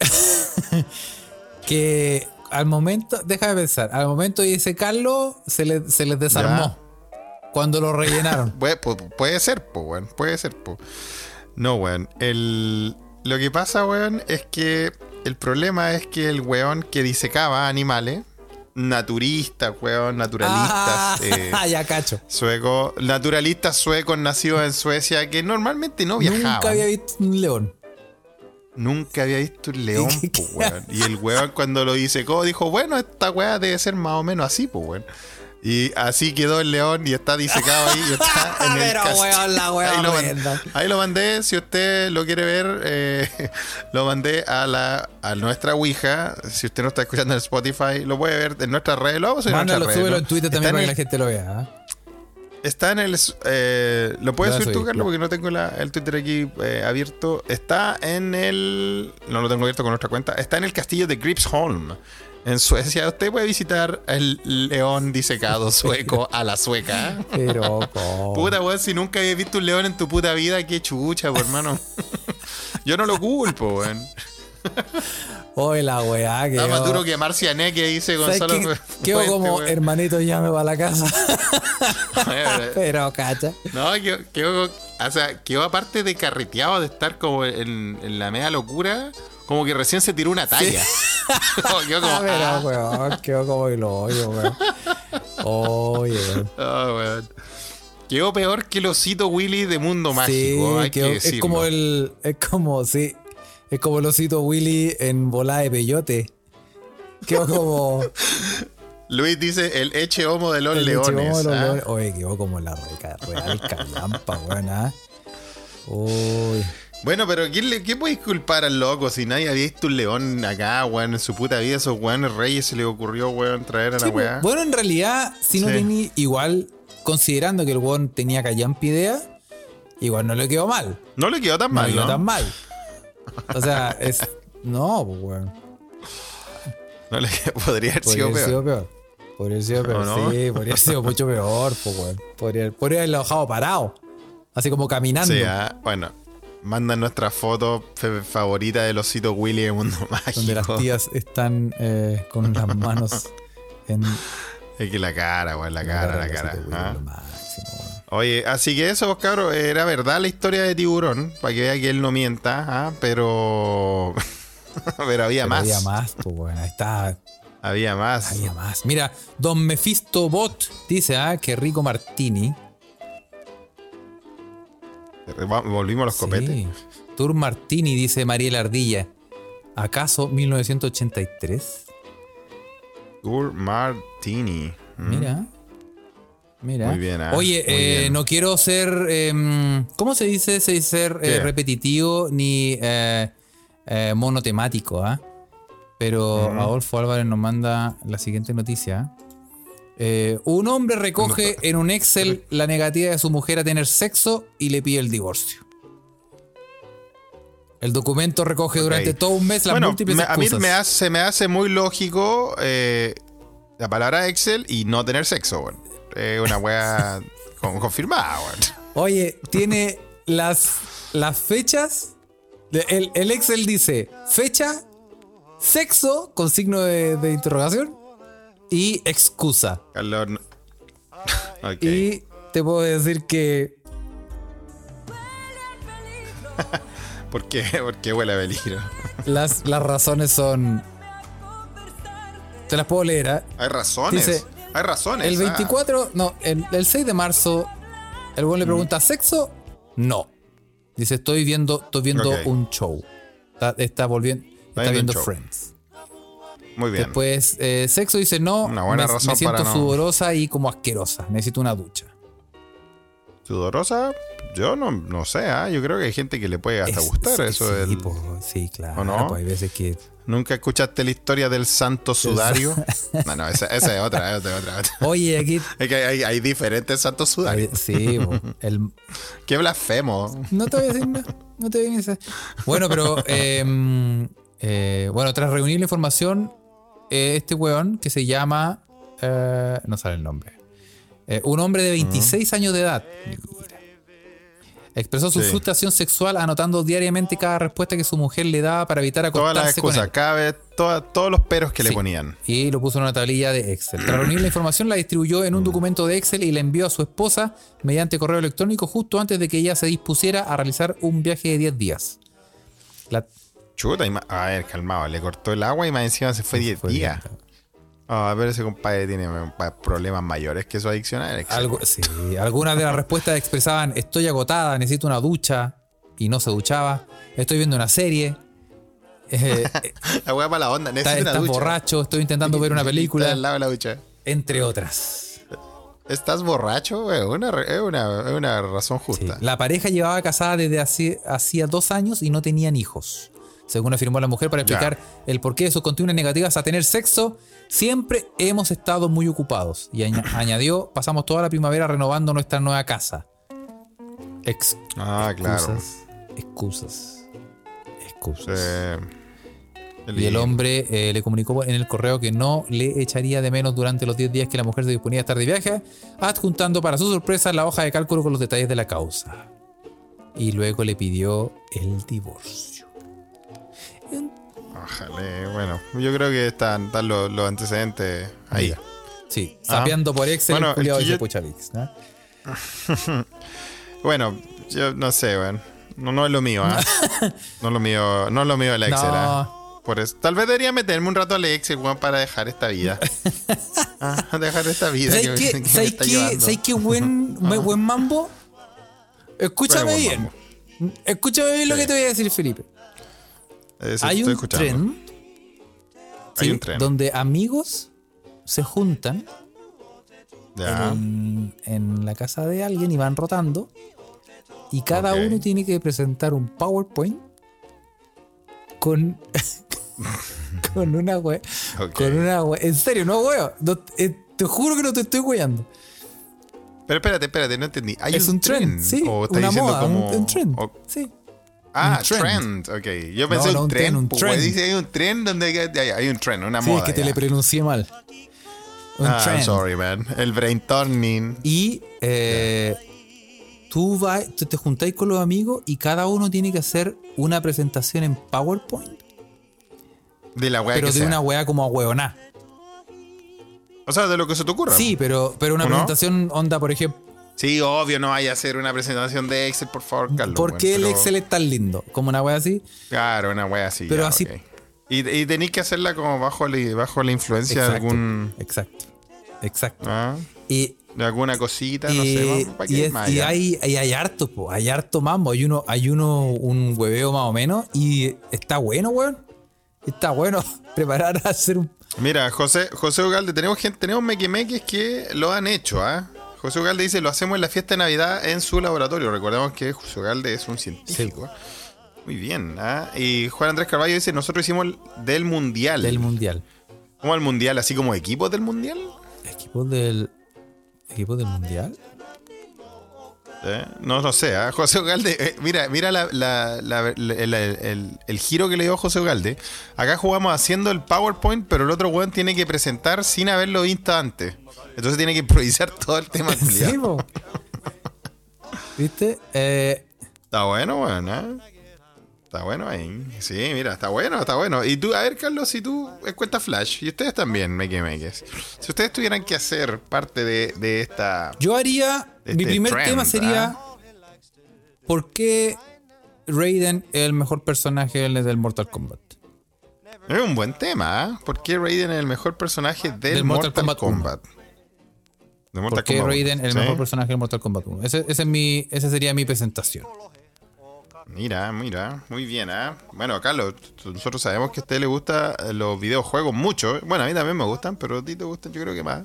Que al momento, déjame pensar, al momento de disecarlo se, le, se les desarmó. Cuando lo rellenaron. Puede, pu- puede ser, pues, weón. Puede ser, pues. No, weón. El, lo que pasa, weón, es que el problema es que el weón que disecaba animales, naturistas, weón, naturalistas, eh, ah, ya cacho. suecos, naturalistas suecos nacidos en Suecia que normalmente no viajaban. Nunca había visto un león. Nunca había visto un león, ¿Qué- qué- pues, weón. Y el weón cuando lo disecó dijo, bueno, esta weá debe ser más o menos así, pues, weón. Y así quedó el león y está disecado ahí y está en el Pero, castillo. weón, la weá ahí, lo mandé, ahí lo mandé, si usted lo quiere ver, eh, lo mandé a la a nuestra Ouija. Si usted no está escuchando en Spotify, lo puede ver en nuestras redes. Lo vamos a en Mándalo, nuestras redes. súbelo ¿no? en Twitter Está también para que la gente lo vea. ¿ah? Está en el. eh, ¿Lo puedes subir tú, Carlos? Porque no tengo la- el Twitter aquí eh, abierto. Está en el. No lo tengo abierto con nuestra cuenta. Está en el castillo de Gripsholm. En Suecia. Usted puede visitar el león disecado sueco a la sueca. Pero, ¿cómo? Puta, weón, si nunca habías visto un león en tu puta vida, qué chucha, po, hermano. Yo no lo culpo, weón. Oye, la weá que. Está más yo- duro que Marciané que dice ¿Sabes Gonzalo. qué? Quedo como weón. hermanito, ya me va a la casa. Pero, cacha. No, quedó, quedó- o sea, quedó aparte de carreteado de estar como en, en la media locura, como que recién se tiró una talla. Como quedó como, Ah, pero, ah, weón, quedó como el hoyo, weón. Oye, ah, weón. Quedó peor que el osito Willy de Mundo Mágico, hay quedó- que es como el. Es como, sí. Es como el osito Willy en bola de peyote. Quedó como. Luis dice el eche homo de los el leones. lechomo de los ¿ah? leones. Oye, quedó como la real callampa, weón, ¿ah? Uy. Bueno, pero ¿quién, le, ¿qué podéis culpar al loco si nadie había visto un león acá, weón, en su puta vida? Esos weones reyes se le ocurrió, weón, traer a la Sí, weá. Bueno, en realidad, si no Sí. tenía. Igual, considerando que el weón tenía callampa idea, igual no le quedó mal. No le quedó tan No mal, le quedó ¿no? tan mal. O sea, es. No, pues, weón. No le quedó- podría haber Podría sido peor. Podría haber sido peor, sí. Podría haber sido mucho peor, pues, weón. Podría, podría haberlo dejado parado. Así como caminando. Sí, ah, bueno. Mandan nuestra foto fe- favorita del osito Willy de Mundo donde las Mágico. tías están eh, con las manos en Es que la cara, weón, la cara, la cara. osito Willy, ah. lo máximo. Oye, así que eso, cabros, era verdad la historia de Tiburón, para que vea que él no mienta, ah, pero... pero había Pero más. Había más, pues, weón. Ahí está. Había más. Había más. Mira, Don Mephisto Bot dice, ah, que rico Martini. Volvimos a los copetes. Tour Martini, dice Mariela Ardilla. ¿Acaso 1983? Tour Martini. Mm. Mira. Mira. Muy bien, ah, Oye, muy eh, bien. no quiero ser. em, ¿Cómo se dice? Se dice ser eh, repetitivo ni eh, eh, monotemático, ¿ah? Pero Adolfo Álvarez nos manda la siguiente noticia. Eh, un hombre recoge en un Excel la negativa de su mujer a tener sexo y le pide el divorcio. El documento recoge durante todo un mes las bueno, múltiples me- a mí me hace, me hace muy lógico eh, la palabra Excel y no tener sexo, weón. Es una wea con- confirmada, weón. Oye, tiene las, las fechas. El, el Excel dice fecha, sexo con signo de, de interrogación y excusa. No- Ok. Y te puedo decir que ¿Por qué? Porque huele a peligro. las, las razones son. Te las puedo leer. ¿ah? Hay razones. Dice, Hay razones. El ah. 24, no, el, el 6 de marzo, el buen le pregunta: ¿sexo? No. Dice: Estoy viendo, estoy viendo un show. Está, está volviendo. Está, viendo un viendo show. Friends. Muy bien. Después, eh, sexo dice no. Una buena me, razón me siento para no- sudorosa y como asquerosa. Necesito una ducha. Sudorosa, yo no, no sé, ah, yo creo que hay gente que le puede hasta Es- gustar eso. Sí, del- po, sí, claro. ¿O no? pues hay veces que. ¿Nunca escuchaste la historia del santo sudario? no, no, esa, esa es otra, es otra, otra. Oye, aquí. Es que hay, hay diferentes santos sudarios. sí, po, el, Qué blasfemo. No te voy a decir nada. No te voy a decir Bueno, pero. eh, eh, bueno, tras reunir la información, eh, este weón que se llama. eh, no sale el nombre. Eh, un hombre de 26 años de edad. Mira. Expresó su Sí. frustración sexual anotando diariamente cada respuesta que su mujer le daba para evitar Todas las acostarse con excusas, él. toda- todos los peros que le ponían. Y lo puso en una tablilla de Excel. Tras reunir la información, la distribuyó en un documento de Excel y la envió a su esposa mediante correo electrónico justo antes de que ella se dispusiera a realizar un viaje de 10 días. La, Chuta, y a ver, calmado, le cortó el agua y más encima se fue 10 fue días. Ah, pero ese compadre tiene pa- problemas mayores que su adicción a. Algo, sí, algunas de las respuestas expresaban: Estoy agotada, necesito una ducha. Y no se duchaba. Estoy viendo una serie. eh, La hueá para la onda, está, necesito una estás ducha. borracho, estoy intentando ver una Está película, al lado de la ducha. entre otras. ¿Estás borracho? Es una, una, una razón Sí. justa. La pareja llevaba casada desde hacía dos años y no tenían hijos. Según afirmó la mujer para explicar el porqué de sus continuas negativas a tener sexo, siempre hemos estado muy ocupados. Y añ- añadió, pasamos toda la primavera renovando nuestra nueva casa. Ex- Ah, claro. excusas, excusas, excusas. Eh, Y el hombre eh, le comunicó en el correo que no le echaría de menos durante los 10 días que la mujer se disponía a estar de viaje, adjuntando para su sorpresa la hoja de cálculo con los detalles de la causa. Y luego le pidió el divorcio. Ojalá, bueno, yo creo que están, están los, los antecedentes ahí. Mira. Sí, sapeando por Excel Bueno, el yo- Pucha Vix, ¿no? Bueno, yo no sé, weón. No, no es lo mío, ¿ah? no es lo mío, no es lo mío el Excel, No. ¿ah? Por eso, tal vez debería meterme un rato al Excel, weón, para dejar esta vida. Ah, dejar esta vida. ¿Sabes que buen, buen- buen mambo? Escúchame Bueno, buen bien. mambo. Escúchame bien lo que te voy a decir, Felipe. Eh, Hay estoy un escuchando. tren, Hay ¿sí? un tren. donde amigos se juntan Ya. en, en la casa de alguien y van rotando. Y cada uno tiene que presentar un PowerPoint con. con una wea. Con una wea. En serio, no wea. No, eh, te juro que no te estoy weyando. Pero espérate, espérate, no entendí. ¿Hay Es un, un trend, sí. ¿O está una diciendo moda, como. un, un trend. o- Sí. Ah, trend. trend. Ok. Yo pensé no, un, un tren. un pues, dice hay un tren donde hay, un tren, una Sí, moda. es que te le pronuncié mal. Un ah, I'm trend. sorry, man. El brainstorming. Y eh, tú vas, tú te juntáis con los amigos y cada uno tiene que hacer una presentación en PowerPoint, De la weá pero que de sea. una wea como a hueoná. O sea, de lo que se te ocurra. Sí, pero, pero una ¿O no? presentación onda, por ejemplo, Sí, obvio, no vaya a hacer una presentación de Excel, por favor, Carlos. ¿por qué el pero- Excel es tan lindo? Como una wea así. Claro, una wea así. Pero ya, así-. Y, y tenéis que hacerla como bajo la, bajo la influencia de algún. Exacto. Exacto. ah, Y, de alguna cosita, no y, sé. vamos, ¿para y es- más y hay, y hay harto, po, hay harto mambo. Hay uno, hay uno, un hueveo más o menos. Y está bueno, weón. Está bueno preparar a hacer un. Mira, José, José Ugalde, tenemos gente, tenemos mequemeques que lo han hecho, ¿ah? José Ugalde dice, lo hacemos en la fiesta de Navidad en su laboratorio. Recordemos que José Ugalde es un científico. Muy bien, ¿ah? Y Juan Andrés Carballo dice, nosotros hicimos el del Mundial. Del mundial. ¿Cómo el Mundial? ¿Así como equipos del Mundial? Equipo del. Equipo del mundial. ¿Eh? No lo sé, ¿ah? José Ugalde, eh, mira, mira la- la- la- el, el- el giro que le dio José Ugalde. Acá jugamos haciendo el PowerPoint, pero el otro weón tiene que presentar sin haberlo visto antes. Entonces tiene que improvisar todo el tema. Sí. ¿Viste? Eh, Está bueno, weón, ¿eh? Está bueno ahí. Sí, mira, está bueno, está bueno. Y tú, a ver, Carlos, si tú eh, cuentas Flash, y ustedes también, Make Makes. Si ustedes tuvieran que hacer parte de, de esta. yo haría. Este mi primer trend, tema sería. ¿ah? ¿Por qué Raiden es el mejor personaje del Mortal Kombat? Es un buen tema, ¿ah? ¿Por qué Raiden es el mejor personaje del, Del Mortal, Mortal Kombat? Kombat De Mortal ¿Por qué Kombat, Raiden es el ¿sí? mejor personaje del Mortal Kombat 1? Ese, ese es mi, esa sería mi presentación. Mira, mira, muy bien, ¿ah? Bueno, Carlos, nosotros sabemos que a usted le gustan los videojuegos mucho. Bueno, a mí también me gustan, pero a ti te gustan yo creo que más.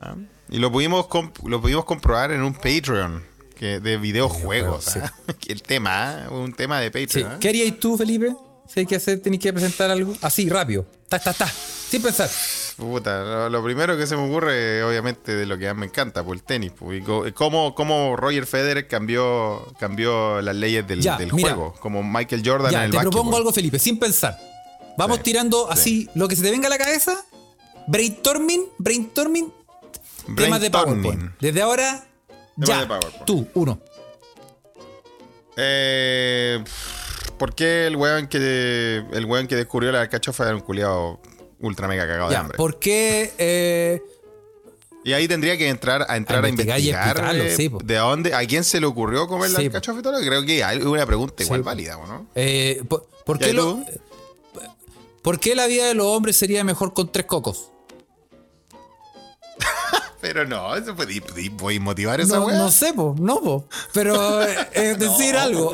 ¿ah? Y lo pudimos lo pudimos comprobar en un Patreon que de videojuegos. ¿ah? Que El tema, ¿ah? un tema de Sí. Patreon. ¿ah? ¿Qué harías tú, Felipe? Si hay que hacer, tenés que presentar algo. Así, rápido. Ta, ta, ta. Sin pensar. Puta, lo, lo primero que se me ocurre, obviamente, de lo que más me encanta, pues el tenis. Pues, cómo, cómo Roger Federer cambió, cambió las leyes del, Ya, del mira. juego, como Michael Jordan en el te propongo algo, Felipe, sin pensar. Vamos Sí, tirando así lo que se te venga a la cabeza. Brainstorming, brainstorming, temas de. PowerPoint. Desde ahora, Temas ya. de PowerPoint. Tú, uno. Eh, ¿Por qué el weón que el weón que descubrió la alcachofa era un culiado ultra mega cagado de hambre? ¿por qué eh, Y ahí tendría que entrar a entrar a, A investigar explicarlo, eh, sí, de dónde, a quién se le ocurrió comer la Sí, po. alcachofa y todo. Creo que hay una pregunta igual Sí, válida, ¿no? eh, por, por ¿Y qué lo-? ¿Por qué la vida de los hombres sería mejor con tres cocos? Pero no, eso fue di- di- ¿Puedes motivar esa No, weá? no sé, po, no, po. Pero eh, es decir algo.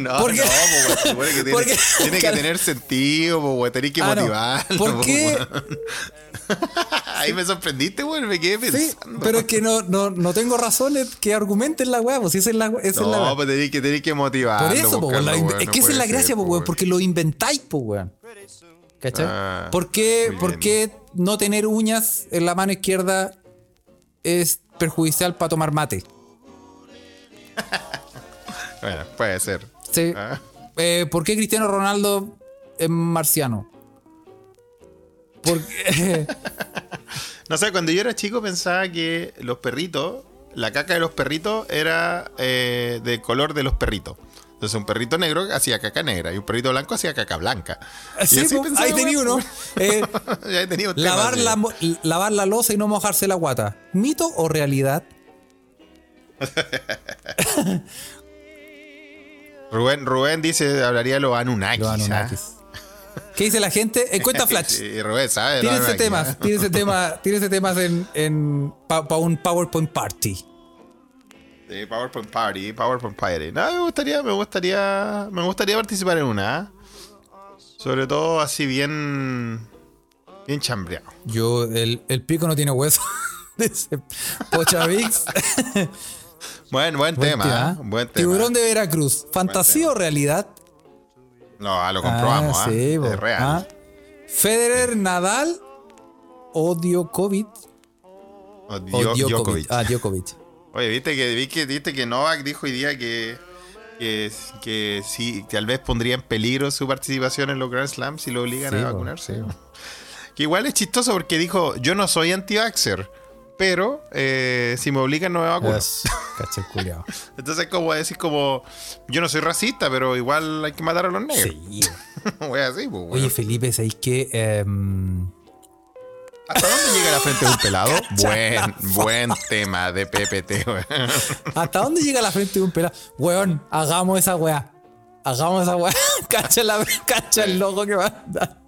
No, ¿Por qué? no, po, supone que tiene, que tener sentido, po, weón, tenés que Ah, no. ¿Por po, qué? Ahí me sorprendiste, weón, me quedé Sí, pensando. pero es que no, no, no tengo razones que argumenten la weá, pues si esa es la, esa es la no, weá. pues tenés que, tenés que motivarlo. Por eso, po, la- es que esa es la gracia, po, weón, porque lo inventáis, po, weón. ¿Cachai? Ah, ¿Por, qué, por qué no tener uñas en la mano izquierda es perjudicial para tomar mate? Bueno, puede ser. Sí. Ah. Eh, ¿Por qué Cristiano Ronaldo es marciano? Porque No sé, cuando yo era chico pensaba que los perritos, la caca de los perritos era eh, de color de los perritos. Entonces un perrito negro hacía caca negra y un perrito blanco hacía caca blanca. Y Sí, po, pensaba, ahí tenía uno. Eh, lavar, la, lavar la losa y no mojarse la guata. ¿Mito o realidad? Rubén, Rubén dice, hablaría de los Anunnakis. Los ¿ah? ¿Qué dice la gente? En cuenta Flash. Sí, Rubén, Los Anunnakis, temas, ¿ah? tírese temas, tírese temas en, en para un PowerPoint party. Sí, PowerPoint Party, PowerPoint Party. No, me gustaría, me gustaría, me gustaría participar en una. ¿ah? Sobre todo así bien, bien chambreado. Yo, el, el pico no tiene hueso. Pochavix. Buen, buen, Buen tema, tema. buen tema. Tiburón de Veracruz. ¿Fantasía o realidad? No, ah, lo comprobamos, Ah, ¿ah? sí, es real. Ah. Federer, Nadal o Djokovic. O O Dio- Djokovic. Djokovic. Ah, Djokovic. Oye, viste que, vi que, viste que Novak dijo hoy día que, que, que sí, tal vez pondría en peligro su participación en los Grand Slams si lo obligan Sí, a vacunarse. sí. Que igual es chistoso porque dijo, yo no soy anti-vaxxer, pero eh, si me obligan no me vacuno. Es-. Entonces como decir como, yo no soy racista, pero igual hay que matar a los negros. Sí. Así, pues, Oye. Felipe, ¿sabéis qué? Em, ¿Hasta dónde llega la frente de un pelado? buen, buen tema de PPT, weón. ¿Hasta dónde llega la frente de un pelado? Weón, hagamos esa weá. Hagamos esa weá. cacha, la, cacha el logo que va a dar.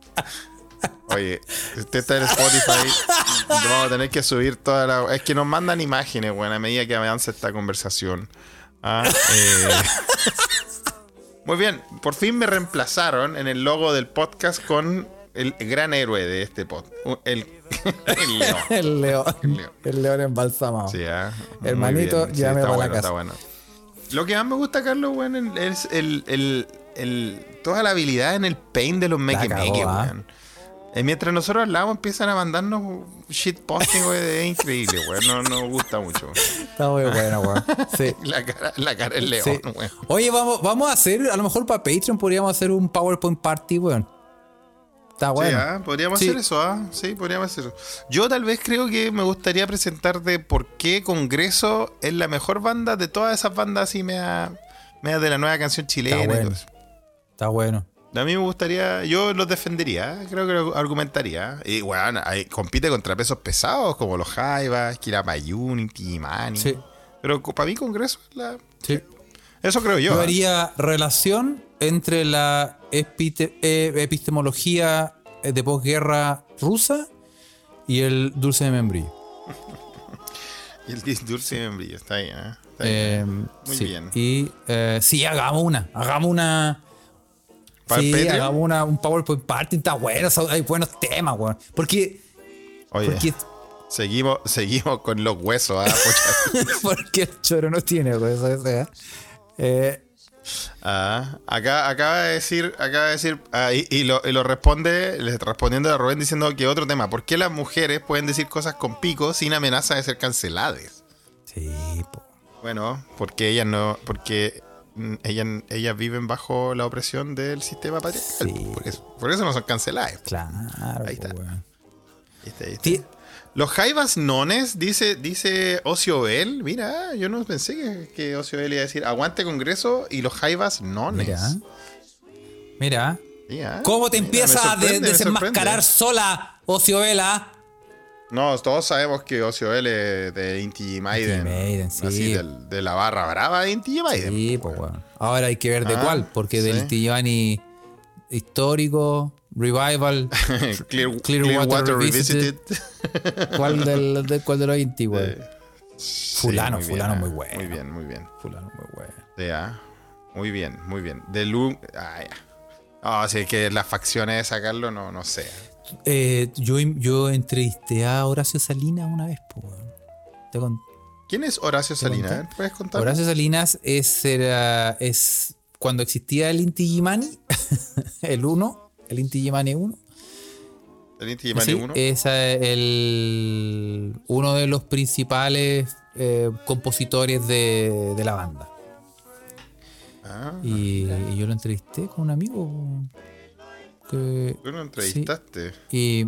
Oye, usted está en Spotify, vamos a tener que subir toda la. Es que nos mandan imágenes, bueno, a medida que avance esta conversación. Ah, eh. Muy bien, por fin me reemplazaron en el logo del podcast con el gran héroe de este podcast. El, el león. El león. El león. El león embalsamado. Sí, ah, Hermanito, llame para la casa. bueno. Lo que más me gusta, Carlos, weón, es el, el- el- toda la habilidad en el paint de los cagó, meque, ah. weón. Eh, mientras nosotros hablamos, empiezan a mandarnos shitposting, weón, es increíble, weón. No nos gusta mucho. Está muy bueno, weón. Sí. La cara, la cara del león, Sí. weón. Oye, vamos, vamos a hacer, a lo mejor para Patreon podríamos hacer un PowerPoint party, weón. Está bueno. Sí, ah, podríamos Sí. hacer eso, ¿ah? Sí, podríamos hacer eso. Yo tal vez creo que me gustaría presentar de por qué Congreso es la mejor banda de todas esas bandas así mea de la nueva canción chilena. y bueno. todo eso. Está bueno. A mí me gustaría, yo los defendería, ¿eh? creo que lo argumentaría. Y bueno, ahí compite contra pesos pesados como los Jaivas, Kiramayun, Inti Mani. Sí. Pero para mí Congreso es la... Sí. Eso creo yo. Yo haría relación entre la eh, epistemología eh, de posguerra rusa y el dulce de membrillo. Y el dulce de membrillo, está ahí, ¿eh? Está ahí. Eh, Muy sí. bien. Y eh, sí, hagamos una. Hagamos una. ¿Para el sí, Patreon? hagamos una, un PowerPoint Party. Está bueno, hay buenos temas, weón. Porque, Oye, porque, seguimos, seguimos con los huesos, ¿ah? Porque el choro no tiene, es, eh. Eh, Ah, acá acaba de decir, acaba de decir, ah, y, y lo, y lo responde, respondiendo a Rubén diciendo que otro tema, ¿por qué las mujeres pueden decir cosas con pico sin amenaza de ser canceladas? sí, po. Bueno, porque ellas no, porque mm, ellas, ellas viven bajo la opresión del sistema patriarcal. Sí. Por, eso, por eso no son canceladas. Claro, Ahí está. weón. ¿Viste? ¿Viste? Ti- Los jaivas nones, dice, dice Ocio Bell. Mira, yo no pensé que, que Ocio Bell iba a decir aguante Congreso y los jaivas nones. Mira. Mira. Ah. ¿Cómo te Mira, empieza a de- desenmascarar sola, Ociovela? No, todos sabemos que Ocio Bell es de Inti Maiden. Inti Maiden, sí. Así, de la barra brava de Inti Maiden. Sí, pues bueno. Ahora hay que ver de Ah, cuál, porque del. Giovanni histórico, revival. Clear, Clearwater Clearwater Revisited. Revisited. ¿Cuál del, de, cuál de los antiguos? Sí, Fulano, muy fulano ah, muy bueno. Muy bien, muy bien. Fulano, muy bueno. Ya. Muy bien, muy bien. De Lu. Ah, ya. Ah, sí, que las facciones de sacarlo, no, no sé. Eh, yo, yo entrevisté a Horacio Salinas una vez, po, weón. Te con- ¿Quién es Horacio Salinas? ¿Puedes contar? Horacio Salinas es, era, es cuando existía el Inti Gimani, el 1, el Inti Gimani 1. ¿El Inti Gimani Sí, uno? es el, uno de los principales eh, compositores de, de la banda. Ah, Y, y yo lo entrevisté con un amigo. Que, tú lo entrevistaste. y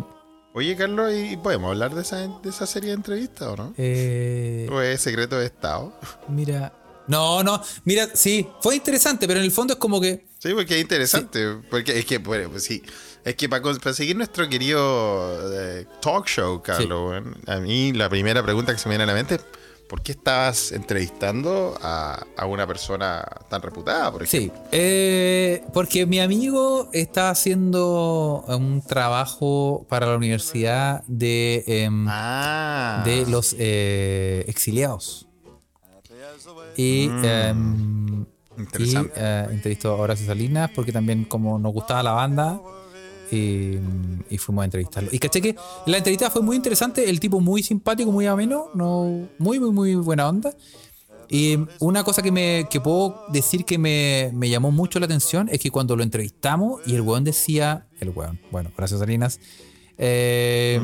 Oye, Carlos, ¿y podemos hablar de esa, de esa serie de entrevistas o no? eh, ¿O es secreto de Estado? mira. No, no, mira, sí, fue interesante, pero en el fondo es como que. Sí, porque es interesante. Porque es que, bueno, pues sí. Es que para, seguir nuestro querido eh, talk show, Carlos, a mí la primera pregunta que se me viene a la mente es: ¿por qué estabas entrevistando a, a una persona tan reputada, por Sí, eh, porque mi amigo está haciendo un trabajo para la universidad de, em, Ah. de los eh, exiliados. Y, Mm. em, y eh, entrevistó a Horacio Salinas porque también como nos gustaba la banda y, y fuimos a entrevistarlo. Y caché que la entrevista fue muy interesante, el tipo muy simpático, muy ameno, no, muy, muy, muy buena onda. Y una cosa que, me, que puedo decir que me, me llamó mucho la atención es que cuando lo entrevistamos y el weón decía, el weón, bueno, Horacio Salinas, eh,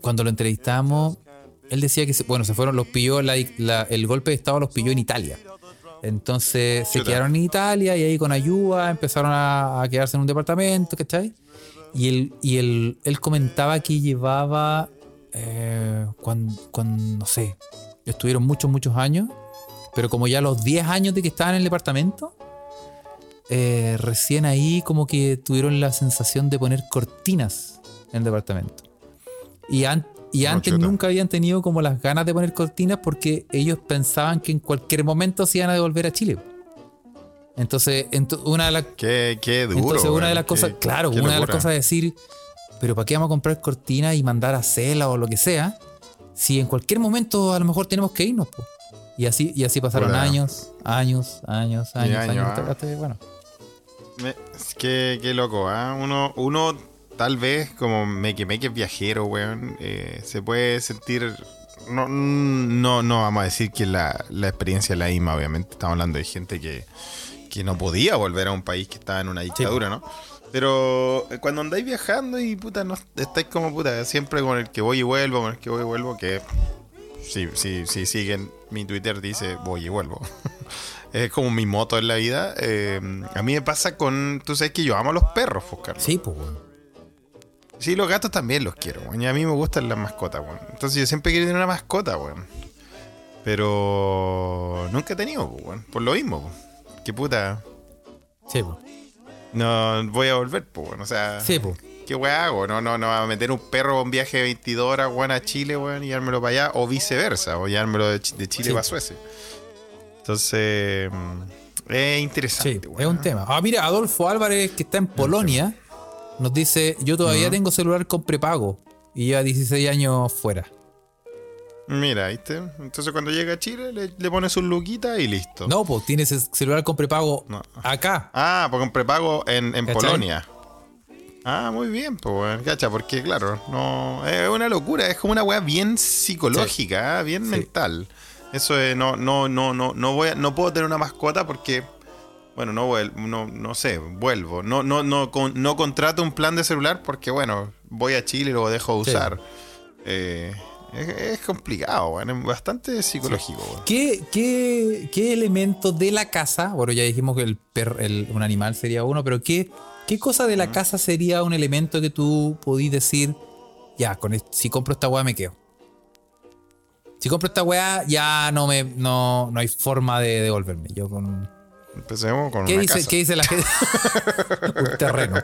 cuando lo entrevistamos, él decía que, se- bueno, se fueron, los pilló, la- la- el golpe de Estado los pilló en Italia. Entonces se quedaron en Italia y ahí con ayuda empezaron a, a quedarse en un departamento, ¿cachai? Y él, y él, él comentaba que llevaba, eh, cuando, no sé, estuvieron muchos, muchos años, pero como ya los 10 años de que estaban en el departamento, eh, recién ahí como que tuvieron la sensación de poner cortinas en el departamento. Y, y No, antes chuta. nunca habían tenido como las ganas de poner cortinas porque ellos pensaban que en cualquier momento se iban a devolver a Chile. Entonces, ento- una de las Qué, qué duro. entonces, una de las qué- cosas, claro, qué una de las cosas es decir, pero ¿para qué vamos a comprar cortinas y mandar a Cela o lo que sea? Si en cualquier momento a lo mejor tenemos que irnos, po. Y así, y así pasaron años, años, años, años, años, años, ah. hasta- hasta que, bueno. Me- que, qué loco, ¿ah? Uno, uno, tal vez, como me que es viajero, weón, eh, se puede sentir. No, no, no vamos a decir que la, la experiencia es la misma, obviamente. Estamos hablando de gente que, que no podía volver a un país que estaba en una dictadura, ¿no? Pero eh, cuando andáis viajando y puta, no, estáis como puta, siempre con el que voy y vuelvo, con el que voy y vuelvo, que sí, sí, sí, siguen. Mi Twitter dice voy y vuelvo. es como mi moto en la vida. Eh, a mí me pasa con. Tú sabes que yo amo a los perros, pues, Carlos. Sí, pues, weón. Sí, los gatos también los quiero, weón. Y a mí me gustan las mascotas, weón. Entonces yo siempre quiero tener una mascota, weón. Pero nunca he tenido, weón. Por lo mismo, pues. Que puta. Sí, pues. No voy a volver, pues, weón. O sea, Sí, pues. ¿qué weón hago? No, no, no, a meter un perro a un viaje de 22 horas, weón, a Chile, weón, y llevármelo para allá. O viceversa, o llevármelo de Chile Sí. para Suecia. Entonces, mm, es interesante, Sí, weón. es un tema. Ah, mira, Adolfo Álvarez, que está en Polonia, nos dice, yo todavía tengo celular con prepago y lleva 16 años fuera. Mira, ¿viste? Entonces cuando llega a Chile le, le pones un luquita y listo. No, pues tienes el celular con prepago No. acá. Ah, porque un prepago en, en. Polonia. Ah, muy bien, pues. Cacha, porque claro, no. Es una locura, es como una weá bien psicológica, ah, bien Sí. mental. Eso es, no, no, no, no, no voy a- no puedo tener una mascota porque. Bueno, no no, no sé, vuelvo. No, no, no, con- no contrato un plan de celular porque, bueno, voy a Chile y lo dejo de Sí. usar. Eh, es, es complicado. Es bastante psicológico. ¿Qué, qué, qué elemento de la casa? Bueno, ya dijimos que el per- el- un animal sería uno, pero ¿qué, ¿qué cosa de la casa sería un elemento que tú podís decir, ya, con es- si compro esta weá me quedo? Si compro esta weá, ya no me no, no hay forma de devolverme. Yo con. Empecemos con ¿Qué una dice, casa. ¿Qué dice la gente? un terreno.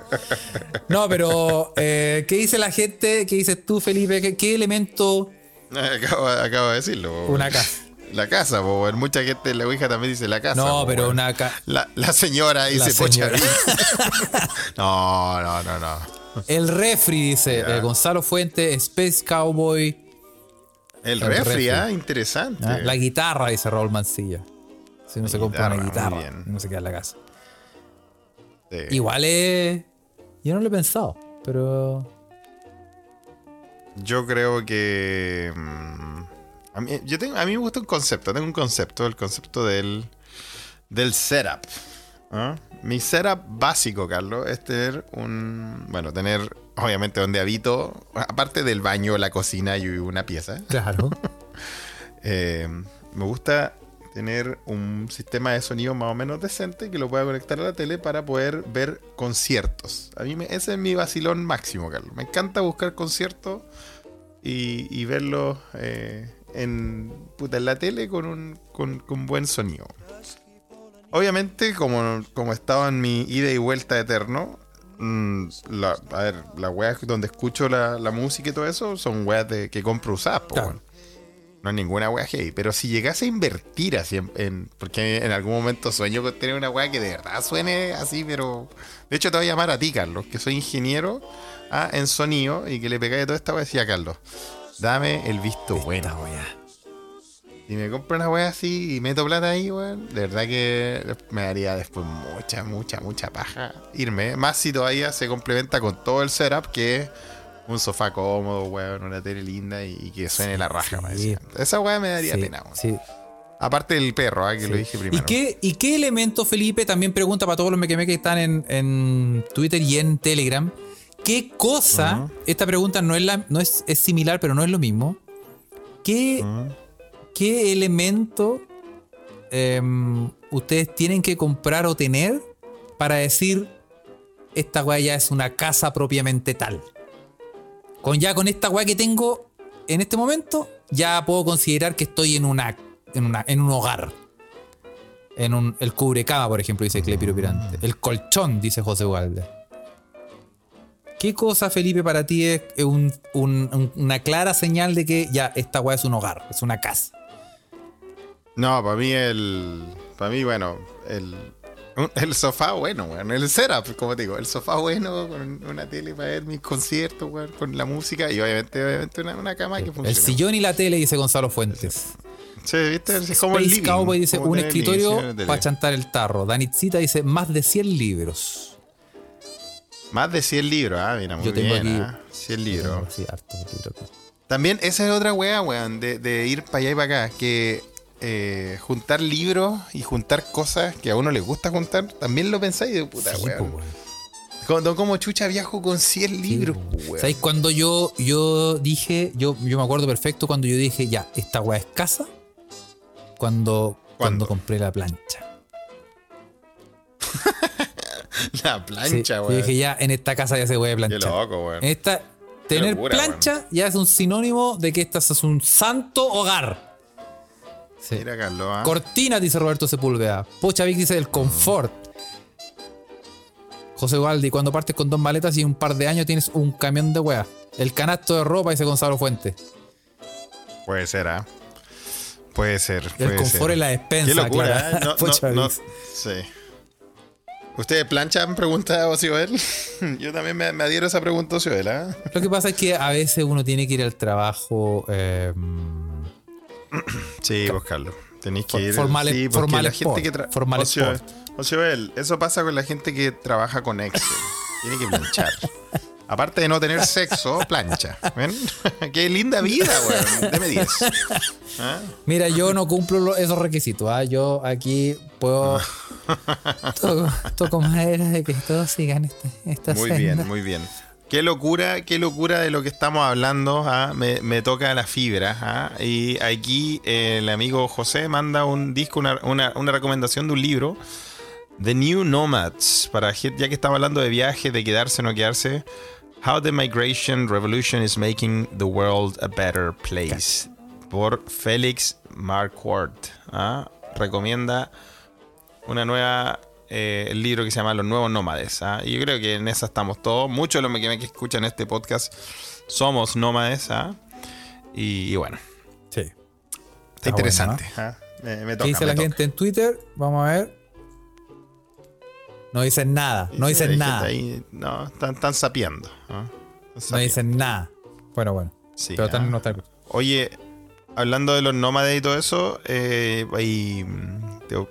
No, pero eh, ¿qué dice la gente? ¿Qué dices tú, Felipe? ¿Qué, qué elemento? Acabo, acabo de decirlo. Una casa. La casa, po. Mucha gente en la Ouija también dice la casa. No, po, pero una ca- La, la señora dice señora. pocha. no, no, no, no. El refri, dice eh, Gonzalo Fuente, Space Cowboy. El, El refri, refri. ah, interesante. ¿ah? La guitarra, dice Raúl Mancilla. Si no se compra una guitarra, bien. no se queda en la casa. Sí. Igual es. Yo no lo he pensado, pero. Yo creo que. mm, a, mí, yo tengo, a mí me gusta un concepto. Tengo un concepto, el concepto del, del setup. ¿ah? Mi setup básico, Carlos, es tener un. Bueno, tener, obviamente, donde habito, aparte del baño, la cocina y una pieza. Claro. eh, me gusta tener un sistema de sonido más o menos decente que lo pueda conectar a la tele para poder ver conciertos. A mí me- ese es mi vacilón máximo, Carlos. Me encanta buscar conciertos y, y verlos eh, en, puta, en la tele con un con, con buen sonido. Obviamente, como, como estaba en mi ida y vuelta eterno, mm, la, a ver, las weas donde escucho la, la música y todo eso son weas de, que compro usadas, Claro. weón. No es ninguna wea heavy. Pero si llegase a invertir así en, en- Porque en algún momento sueño con tener una wea que de verdad suene así, pero. De hecho, te voy a llamar a ti, Carlos, que soy ingeniero ah, en sonido y que le pegáis toda esta wea. Decía, Carlos, dame el visto bueno. Weá. Si me compro una wea así y meto plata ahí, weón, de verdad que me daría después mucha, mucha, mucha paja irme. Más si todavía se complementa con todo el setup, que es un sofá cómodo, weón, una tele linda y, y que suene la raja. sí. Esa wea me daría Sí, pena, weón. Aparte del perro, ah, que lo dije ¿Y primero. qué, ¿Y qué elemento, Felipe? También pregunta para todos los mequemes que están en, en Twitter y en Telegram. ¿Qué cosa? Esta pregunta no es, la, no es, es similar, pero no es lo mismo. ¿Qué, qué elemento em, ustedes tienen que comprar o tener para decir esta weá ya es una casa propiamente tal? Con ya con esta weá que tengo en este momento, ya puedo considerar que estoy en una, en una, en un hogar. En un, el cubrecama, por ejemplo, dice Clepiro Pirante. El colchón, dice José Walde. ¿Qué cosa, Felipe, para ti es un- un- un- una clara señal de que ya esta weá es un hogar, es una casa? No, para mí el. Para mí, bueno, el. El sofá bueno, weón. El setup, como te digo. El sofá bueno, con una tele para ver mis conciertos, weón. Con la música y obviamente, obviamente una, una cama que funcione. El sillón y la tele, dice Gonzalo Fuentes. Sí, ¿viste? Es como el Space living, Cowboy dice un el living, escritorio para chantar el tarro. Danitzita dice más de 100 libros. Más de 100 libros, ah, mira, muy Yo tengo bien, aquí- ah, 100 libros. Sí, harto libro acá. También esa es otra wea, weón, de, de ir para allá y para acá, que eh, juntar libros y juntar cosas que a uno le gusta juntar, también lo pensáis de puta, Sí, weón. po, weón. Como, como chucha viajo con 100 libros, Sí, weón. ¿Sabéis cuando yo, yo dije, yo, yo me acuerdo perfecto cuando yo dije, ya, esta weá es casa? Cuando, cuando compré la plancha. La Sí, plancha, yo weón. dije, ya, en esta casa ya se puede Qué planchar. loco, weón. En esta, tener locura, plancha ya es un sinónimo de que esta es un santo hogar. Sí. Mira, Carlos, ah. Cortina, dice Roberto Sepúlveda. Pocha Vic dice el confort. José Valdi, cuando partes con dos maletas y un par de años tienes un camión de weas. El canasto de ropa, dice Gonzalo Fuente. Puede ser, ¿ah? Puede ser. El confort ser. en la despensa. Qué locura. ¿eh? No, no, no-. Sí. ¿Ustedes planchan? Pregunta Ociobel. Yo también me, me adhiero a esa pregunta, Ociobel, ¿ah? Lo que pasa es que a veces uno tiene que ir al trabajo. eh, Sí, pues Carlos. Tenéis que ir. formal- sí, formal la gente que sport, tra- formal Ocio- sport. Ociobel, eso pasa con la gente que trabaja con Excel. Tiene que planchar. Aparte de no tener sexo, plancha. ¿Ven? Qué linda vida, weón. Deme 10. ¿Ah? Mira, yo no cumplo lo- esos requisitos. ¿ah? Yo aquí puedo. toco, toco madera de que todos sigan esta, esta Muy senda. bien, muy bien. Qué locura, qué locura de lo que estamos hablando. ¿ah? Me, toca la fibra. ¿ah? Y aquí eh, el amigo José manda un disco, una, recomendación de un libro. The New Nomads. Para ya que estamos hablando de viajes, de quedarse o no quedarse. How the Migration Revolution is Making the World a Better Place. Por Félix Marquardt. ¿ah? Recomienda una nueva eh, el libro que se llama Los Nuevos Nómades. ¿ah? Y yo creo que en esa estamos todos. Muchos de los que, que escuchan este podcast somos nómades. ¿ah? Y, y bueno, Sí. Está interesante. bueno, ¿ah? Me, me ¿Qué dice me la toca. gente en Twitter? Vamos a ver. No dicen nada, no dicen nada. ahí, no, están, están sapeando. ¿ah? No dicen nada. Bueno, bueno. Sí, Pero están ah. en nuestra- Oye, hablando de los nómades y todo eso, eh, hay- te-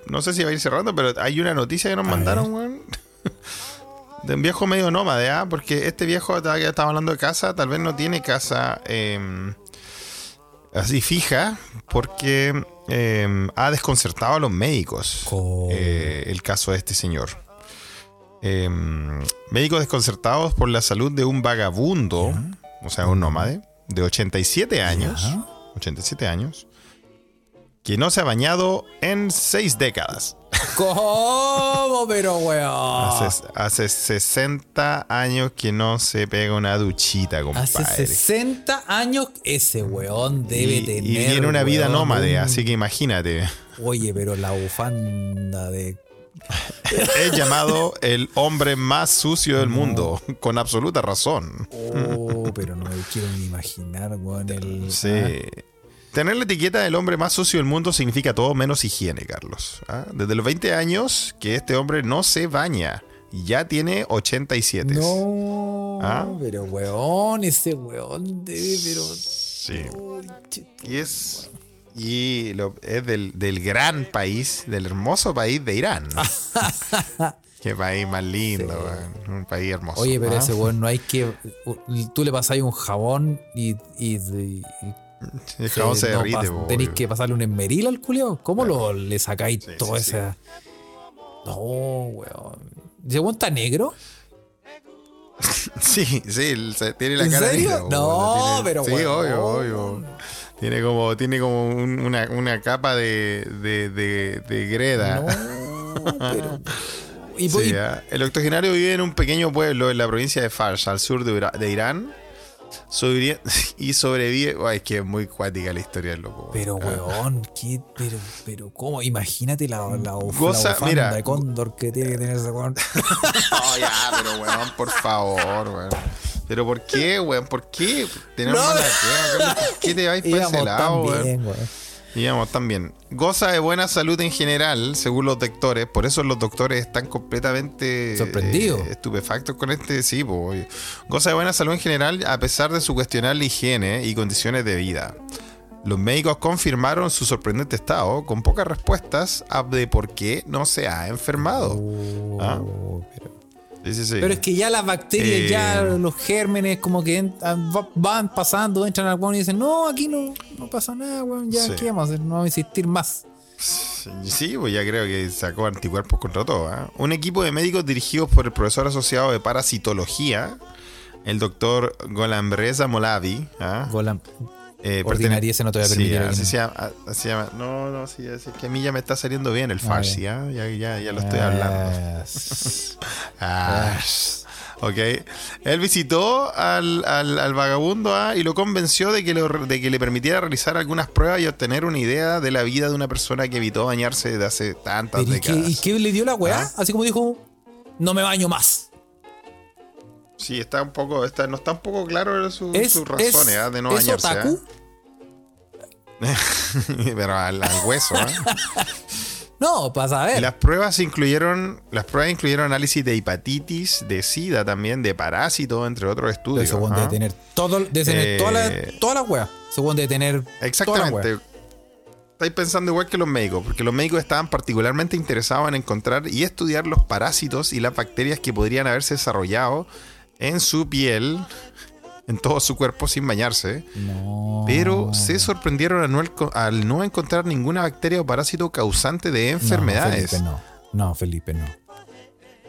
no sé si va a ir cerrando, pero hay una noticia que nos A mandaron, weón. De un viejo medio nómade, ¿ah? Porque este viejo, que estaba hablando de casa, tal vez no tiene casa eh, así fija, porque eh, ha desconcertado a los médicos. Co- eh, el caso de este señor. Eh, médicos desconcertados por la salud de un vagabundo, o sea, un nómade, de 87 años. Ya. 87 años. Que no se ha bañado en 6 décadas. ¿Cómo? Pero, weón. Hace, hace 60 años que no se pega una duchita, Hace compadre. 60 años ese weón debe y, tener. y tiene una vida nómade, un- así que imagínate. Oye, pero la bufanda de. Es llamado el hombre más sucio del mundo, con absoluta razón. Oh, pero no me quiero ni imaginar, weón. El... Sí. Ah, Tener la etiqueta del hombre más sucio del mundo significa todo menos higiene, Carlos. ¿Ah? Desde los 20 años que este hombre no se baña. Ya tiene 87. No, ¿Ah? pero weón, ese weón debe, pero. Sí. Y es. Y lo- es del, del gran país, del hermoso país de Irán. Qué país más lindo, weón. un país hermoso. Oye, pero ¿ah? ese weón no hay que. Tú le pasas ahí un jabón y. y, y- El se no derrite, pas- Tenéis que pasarle un esmeril al culeo. ¿Cómo lo le sacáis Sí, todo sí, ese.? No, weón. ¿Ese weón está negro? Sí, sí, tiene la ¿En cara serio? negra, No, tiene- pero Sí, obvio, obvio. Tiene como, tiene como un- una, una capa de, de, de, de greda. No, pero. Y, Sí, y- ah. El octogenario vive en un pequeño pueblo en la provincia de Fars, al sur de, de Irán. Y sobrevive. Ay, es que es muy cuática la historia del loco. Pero, Ah. weón, ¿qué? Pero, pero, ¿cómo? Imagínate la, la, la Goza- mira. de cóndor que tiene que tener ese weón. No, ya, pero weón, por favor, weón. Pero ¿por qué, weón? ¿Por qué? Tenemos No, mala. ¿Por qué te vais para ese lado, weón? Digamos, también. Goza de buena salud en general, según los doctores. Por eso los doctores están completamente Sorprendidos. eh, estupefactos con este. Sí. Goza de buena salud en general, a pesar de su cuestionable higiene y condiciones de vida. Los médicos confirmaron su sorprendente estado, con pocas respuestas a de por qué no se ha enfermado. Oh, Ah. Pero, Sí, sí, sí. pero es que ya las bacterias, Eh, ya los gérmenes, como que ah, va- van pasando, entran al y dicen, no, aquí no, no pasa nada, weón, ya. ¿qué vamos a hacer? No vamos a insistir más. Sí, pues ya creo que sacó anticuerpos contra todo. ¿ah? Un equipo de médicos dirigidos por el profesor asociado de parasitología, el doctor Golambreza Molavi. ¿ah? Golam, Eh, ordinariese no te voy a Sí, permitir. así aquí. se llama, así se llama. No, no, sí, es que a mí ya me está saliendo bien el Ah, farsi, ¿ah? ya, ya, ya lo estoy hablando. Ah, ok. Él visitó al, al- al vagabundo ah, y lo convenció de que, lo- de que le permitiera realizar algunas pruebas y obtener una idea de la vida de una persona que evitó bañarse desde hace tantas Pero ¿y, qué, décadas. y qué le dio la weá? Así como dijo, no me baño más. Sí, está un poco, está, no está un poco claro su- Es, sus razones es, ah, de no es bañarse. otaku. ah. Pero al, al hueso. ah. No, para saber. Las pruebas incluyeron, las pruebas incluyeron análisis de hepatitis, de sida también, de parásitos, entre otros estudios. weón ah. debe tener todo, debe tener Eh, toda la, toda la wea. Weón debe tener Exactamente. Estáis pensando igual que los médicos, porque los médicos estaban particularmente interesados en encontrar y estudiar los parásitos y las bacterias que podrían haberse desarrollado en su piel, en todo su cuerpo sin bañarse. No. Pero se sorprendieron al no, al no encontrar ninguna bacteria o parásito causante de enfermedades. No, Felipe, no. No, Felipe, no.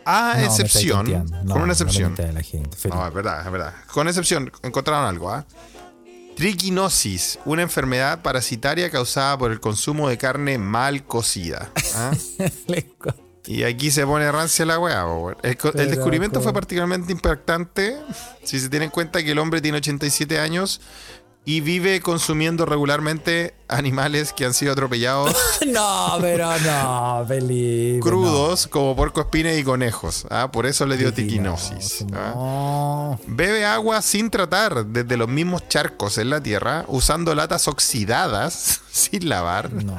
A excepción, con una excepción. la gente. No, es verdad, es verdad. Con excepción, encontraron algo, ¿ah? Triquinosis, una enfermedad parasitaria causada por el consumo de carne mal cocida. ¿ah? y aquí se pone rancia la weá. El, el Pero, descubrimiento fue particularmente impactante si se tiene en cuenta que el hombre tiene 87 años y vive consumiendo regularmente animales que han sido atropellados no, pero no, Felipe. crudos como puerco espines y conejos. Ah, por eso le dio no. tiquinosis. ah. Bebe agua sin tratar desde los mismos charcos en la tierra, usando latas oxidadas sin lavar. No.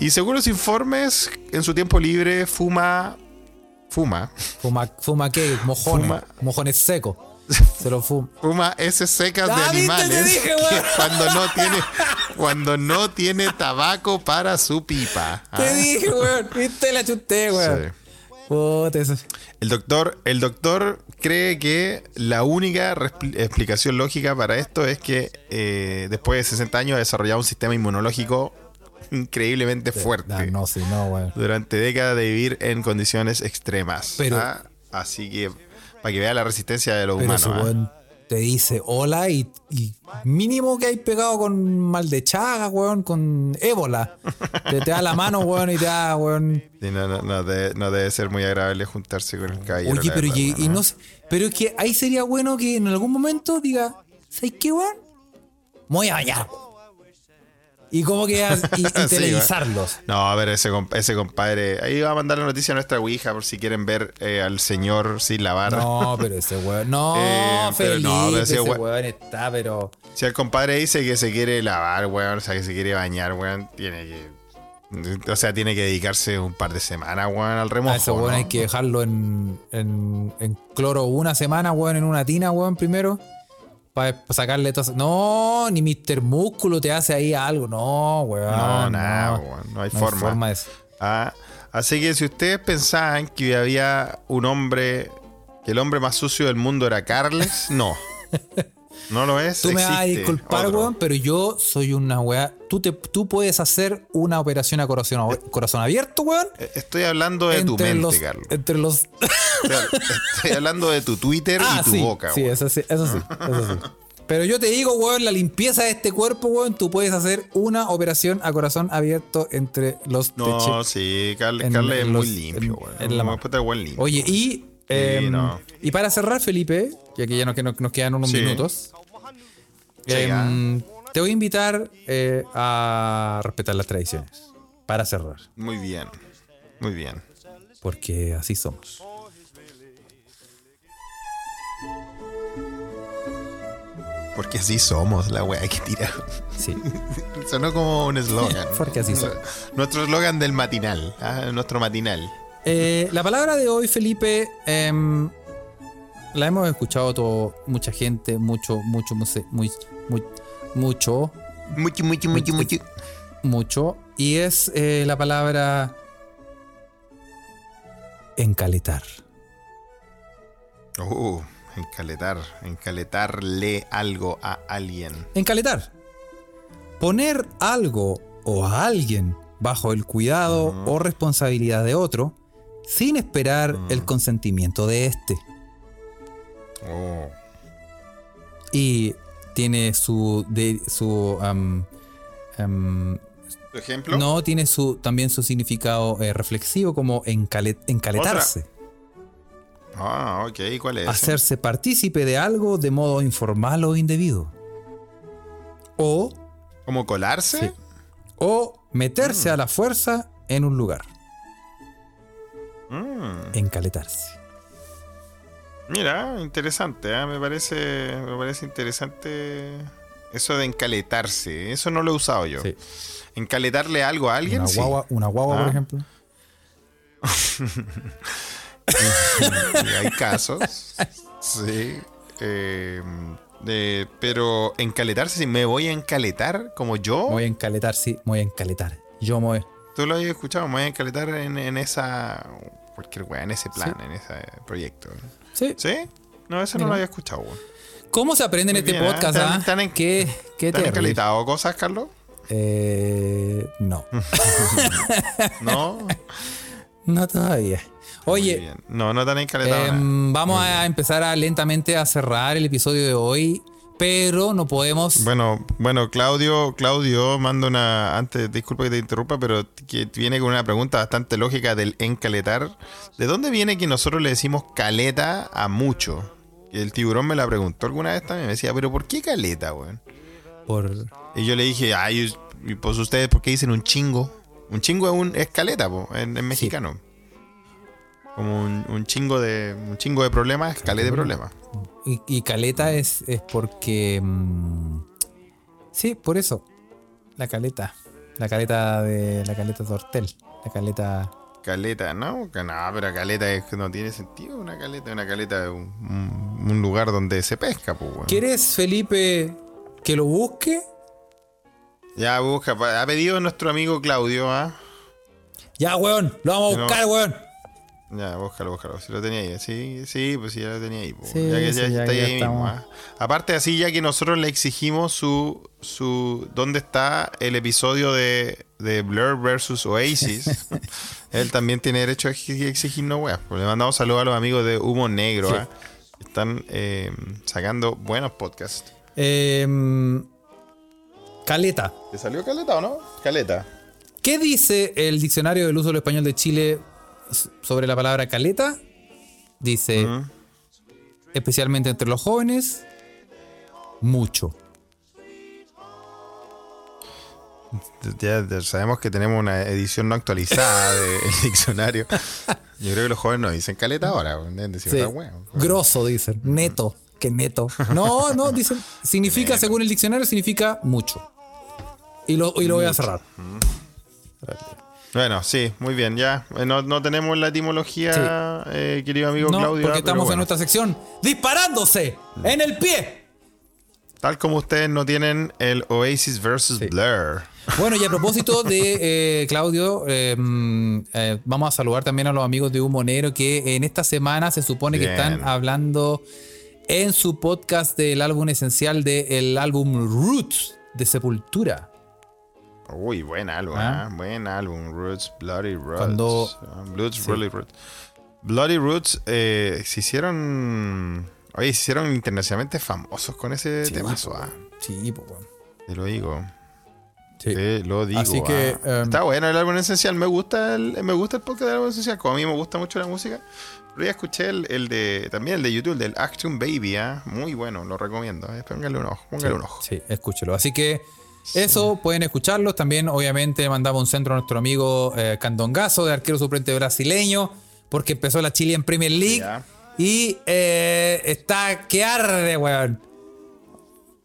Y según los informes, en su tiempo libre fuma. Fuma. Fuma, fuma qué? Mojones. Fuma. Mojones secos. Se lo fuma. Fuma heces secas de Ah, animales dije, que weón. cuando no tiene cuando no tiene tabaco para su pipa. Te Ah, dije, weón. Viste, la chuté, weón. sí. El doctor, el doctor cree que la única explicación lógica para esto es que eh, después de 60 años ha desarrollado un sistema inmunológico increíblemente fuerte. Ah, no, sí, no, durante décadas de vivir en condiciones extremas. Pero- ¿ah? Así que, para que vea la resistencia de los Pero humanos. ese ¿ah? te dice hola y, y mínimo que hay pegado con mal de chaga, weón, con ébola. Te, te da la mano, weón, y te da, weón. Sí, no, no, no debe, no debe ser muy agradable juntarse con el caballero. Oye, pero, verdad, y, y no pero es que ahí sería bueno que en algún momento diga, ¿sabes qué, weón? Voy a bañar. Y como que as- y, Sí, televisarlos. No, a ver, ese, ese compadre. Ahí va a mandar la noticia a nuestra Ouija por si quieren ver eh, al señor sin lavar. No, pero ese weón. No, Eh, pero Felipe, no, pero ese weón- weón está, pero. Si el compadre dice que se quiere lavar, weón, o sea, que se quiere bañar, weón, tiene que. O sea, tiene que dedicarse un par de semanas, weón, al remojo. A ese weón ¿no? hay que dejarlo en, en, en cloro una semana, weón, en una tina, weón, primero. Para sacarle todo. No, ni Mr. Músculo te hace ahí algo. No, weón. No, nada, weón, no hay forma. de- Ah, así que si ustedes pensaban que había un hombre, que el hombre más sucio del mundo era Carles, no. No lo es. Tú me vas a disculpar, otro. weón, pero yo soy una weá. Tú, te, tú puedes hacer una operación a corazón, corazón abierto, weón. Eh, Estoy hablando de tu mente, los, Carlos. Entre los. Estoy hablando de tu Twitter Ah, y tu sí, boca, sí, weón. eso sí, eso sí, eso sí. Pero yo te digo, weón, la limpieza de este cuerpo, weón, tú puedes hacer una operación a corazón abierto entre los No, sí, Carles, es muy limpio, weón. en la mano. limpio. Oye, y, em, no. y para cerrar, Felipe, ya que ya nos, que nos- nos quedan unos Sí. minutos, em, te voy a invitar eh, a respetar las tradiciones. Para cerrar, Muy bien. Muy bien. porque así somos. Porque así somos, la weá que tira. Sí. Sonó como un eslogan. Porque así somos. Nuestro eslogan del matinal. ah, nuestro matinal. Eh, la palabra de hoy, Felipe, em, la hemos escuchado todo, mucha gente, mucho, mucho, muy, muy- mucho, Mucho, mucho, mucho, mucho. mucho, y es eh, la palabra encaletar. Uh, encaletar. Encaletarle algo a alguien. Encaletar. Poner algo o a alguien bajo el cuidado o responsabilidad de otro sin esperar el consentimiento de éste. Oh. Y tiene su. De, su am, am, ¿Tu ejemplo? no, tiene su, también su significado eh, reflexivo como encale- encaletarse. Ah, ok. ¿Cuál es? Hacerse partícipe de algo de modo informal o indebido. O, ¿Cómo colarse? Sí. o meterse a la fuerza en un lugar. Mm, Encaletarse. Mira, interesante, ¿ah? me parece, me parece interesante eso de encaletarse. Eso no lo he usado yo. Sí. Encaletarle algo a alguien, Una sí. guagua, una guagua Ah. por ejemplo. Y hay casos. sí. eh, de- pero encaletarse, si me voy a encaletar como yo, Me voy a encaletar, sí, me voy a encaletar. Yo me voy. tú lo habías escuchado, me voy a encaletar en, en esa. Cualquier weá, en ese plan, en ese proyecto. Sí. ¿Sí? No, eso no lo había escuchado, weón. ¿Cómo se aprende en Muy este bien, ¿eh? podcast? ¿Tan- ah? tan en- ¿Qué, qué ¿Te han terrible. encaletado cosas, Carlos? Eh, no, No. no todavía. Oye. No, no nada. em, vamos a empezar a, lentamente a cerrar el episodio de hoy, pero no podemos. Bueno, bueno, Claudio, Claudio manda una, antes, disculpa que te interrumpa, pero que viene con una pregunta bastante lógica del encaletar. ¿De dónde viene que nosotros le decimos caleta a mucho? El tiburón me la preguntó alguna vez también, me decía, pero ¿por qué caleta, weón? Por... Y yo le dije, ay, pues ustedes, ¿por qué dicen un chingo? Un chingo es un escaleta, po, en, en mexicano. Como un, un chingo de un chingo de problemas, escaleta de problemas. Y, y caleta es, es porque. mm, sí, por eso. La caleta. La caleta de. La caleta de Hortel. La caleta. Caleta, ¿no? No, pero caleta es que no tiene sentido. Una caleta, una caleta es un, un- un lugar donde se pesca, pues, weón. ¿Quieres, Felipe, que lo busque? Ya busca, ha pedido nuestro amigo Claudio, ¿ah? Ya, weón. Lo vamos a No. buscar, weón. Ya, búscalo, búscalo. Si lo tenía ahí. Sí, sí, pues sí, ya lo tenía ahí. Sí, ya que sí, ya, ya- está ahí mismo. ¿ah? Aparte, así ya que nosotros le exigimos su. su ¿Dónde está el episodio de, de Blur versus Oasis? Él también tiene derecho a exi- exigirnos weas. Pues le mandamos saludos a los amigos de Humo Negro. Sí. ¿ah? Están eh, sacando buenos podcasts. Em, caleta. ¿Te salió caleta o no? Caleta. ¿Qué dice el diccionario del uso del español de Chile sobre la palabra caleta? Dice, especialmente entre los jóvenes, mucho. Ya, ya sabemos que tenemos una edición no actualizada del diccionario. Yo creo que los jóvenes no dicen caleta ahora. Decir Sí. otra wea. Grosso, dicen. Neto. Que neto. No, no, dicen. Significa, según el diccionario, significa mucho. Y lo, y lo voy a cerrar. Bueno, sí, muy bien, ya. Eh, No, no tenemos la etimología, eh, querido amigo No, Claudio. porque ah, estamos en nuestra sección disparándose en el pie. Tal como ustedes no tienen el Oasis versus Sí. Blur. Bueno, y a propósito de eh, Claudio, eh, mm, eh, vamos a saludar también a los amigos de Humo Negro que en esta semana se supone que están hablando en su podcast del álbum esencial del álbum Roots de Sepultura. Uy, buen álbum, Ah. ah, buen álbum. Roots, Bloody Roots. Cuando- Ah, Bloods, Sí. Bloody Roots. Bloody Roots eh, se hicieron. Oye, se hicieron internacionalmente famosos con ese Sí, po, ah. Sí, bueno. Te lo digo. Sí. Te lo digo. Así que, em, Está bueno el álbum esencial. Me gusta el, me gusta el podcast del álbum esencial. Como a mí me gusta mucho la música. Pero ya escuché el, el de. También el de YouTube, el del Action Baby, ah. Muy bueno, lo recomiendo. eh. Póngale un ojo, póngale un ojo. Sí, escúchelo. Así que eso pueden escucharlos. También, obviamente, mandamos un centro a nuestro amigo eh, Candongazo, de arquero suplente brasileño, porque empezó la Chilean Premier League. Y eh, está que arde, weón.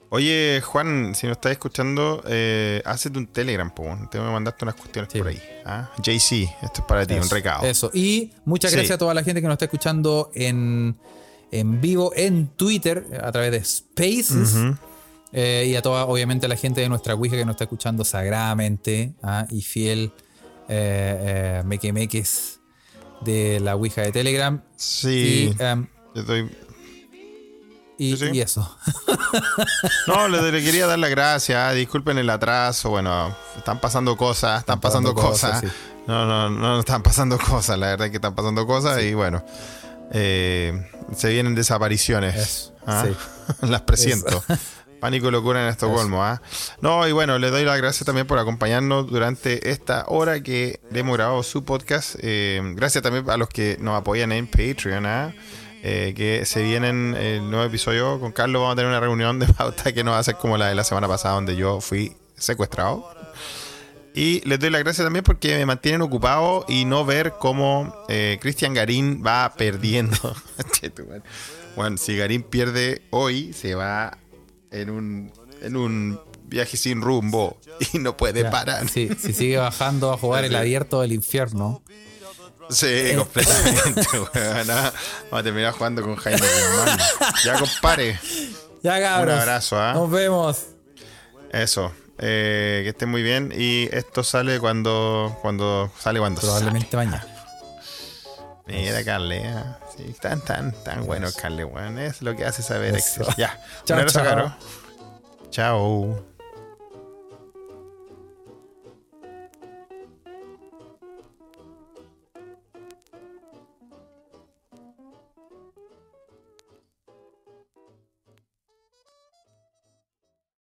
Oye, Juan, si nos estás escuchando, eh, hazte un Telegram, po. Tengo que mandarte unas cuestiones Sí. por ahí. ¿ah? JC, esto es para ti, un recado. Eso. Y muchas Sí. gracias a toda la gente que nos está escuchando en, en vivo en Twitter a través de Spaces. Ujú. Eh, y a toda, obviamente, a la gente de nuestra Ouija que nos está escuchando sagradamente ¿ah? y fiel eh, eh, mequemeques de la Ouija de Telegram. Sí, Y, em, estoy- y, Sí, sí. y eso. No, le, le quería dar las gracias. ah, Disculpen el atraso. Bueno, están pasando cosas, están, pasando, cosas. sí. No, no, no están pasando cosas. La verdad es que están pasando cosas y bueno, eh, se vienen desapariciones. Ah, sí. Las presiento. Pánico y locura en Estocolmo. ah. No, y bueno, le doy las gracias también por acompañarnos durante esta hora que le hemos grabado su podcast. Eh, gracias también a los que nos apoyan en Patreon. ah. Eh, que se vienen el nuevo episodio con Carlos. Vamos a tener una reunión de pauta que no va a ser como la de la semana pasada, donde yo fui secuestrado. Y les doy las gracias también porque me mantienen ocupado y no ver cómo eh, Cristian Garín va perdiendo. Bueno, si Garín pierde hoy, se va en un, en un viaje sin rumbo y no puede Ya, parar. sí, si sigue bajando a jugar el abierto del infierno. Sí, completamente, weón. ah. Vamos a terminar jugando con Jaime Guzmán. Ya, compadre. Ya, cabros. Un abrazo, ¿ah? Nos vemos. Eso. Eh, que estén muy bien. Y esto sale cuando. cuando sale cuando Probablemente mañana. Mira, Carle. ah. Sí, tan, tan, tan bueno, Carle. Es lo que hace saber. Excel. Ya. Chao, Un abrazo, chao. caro. Chao.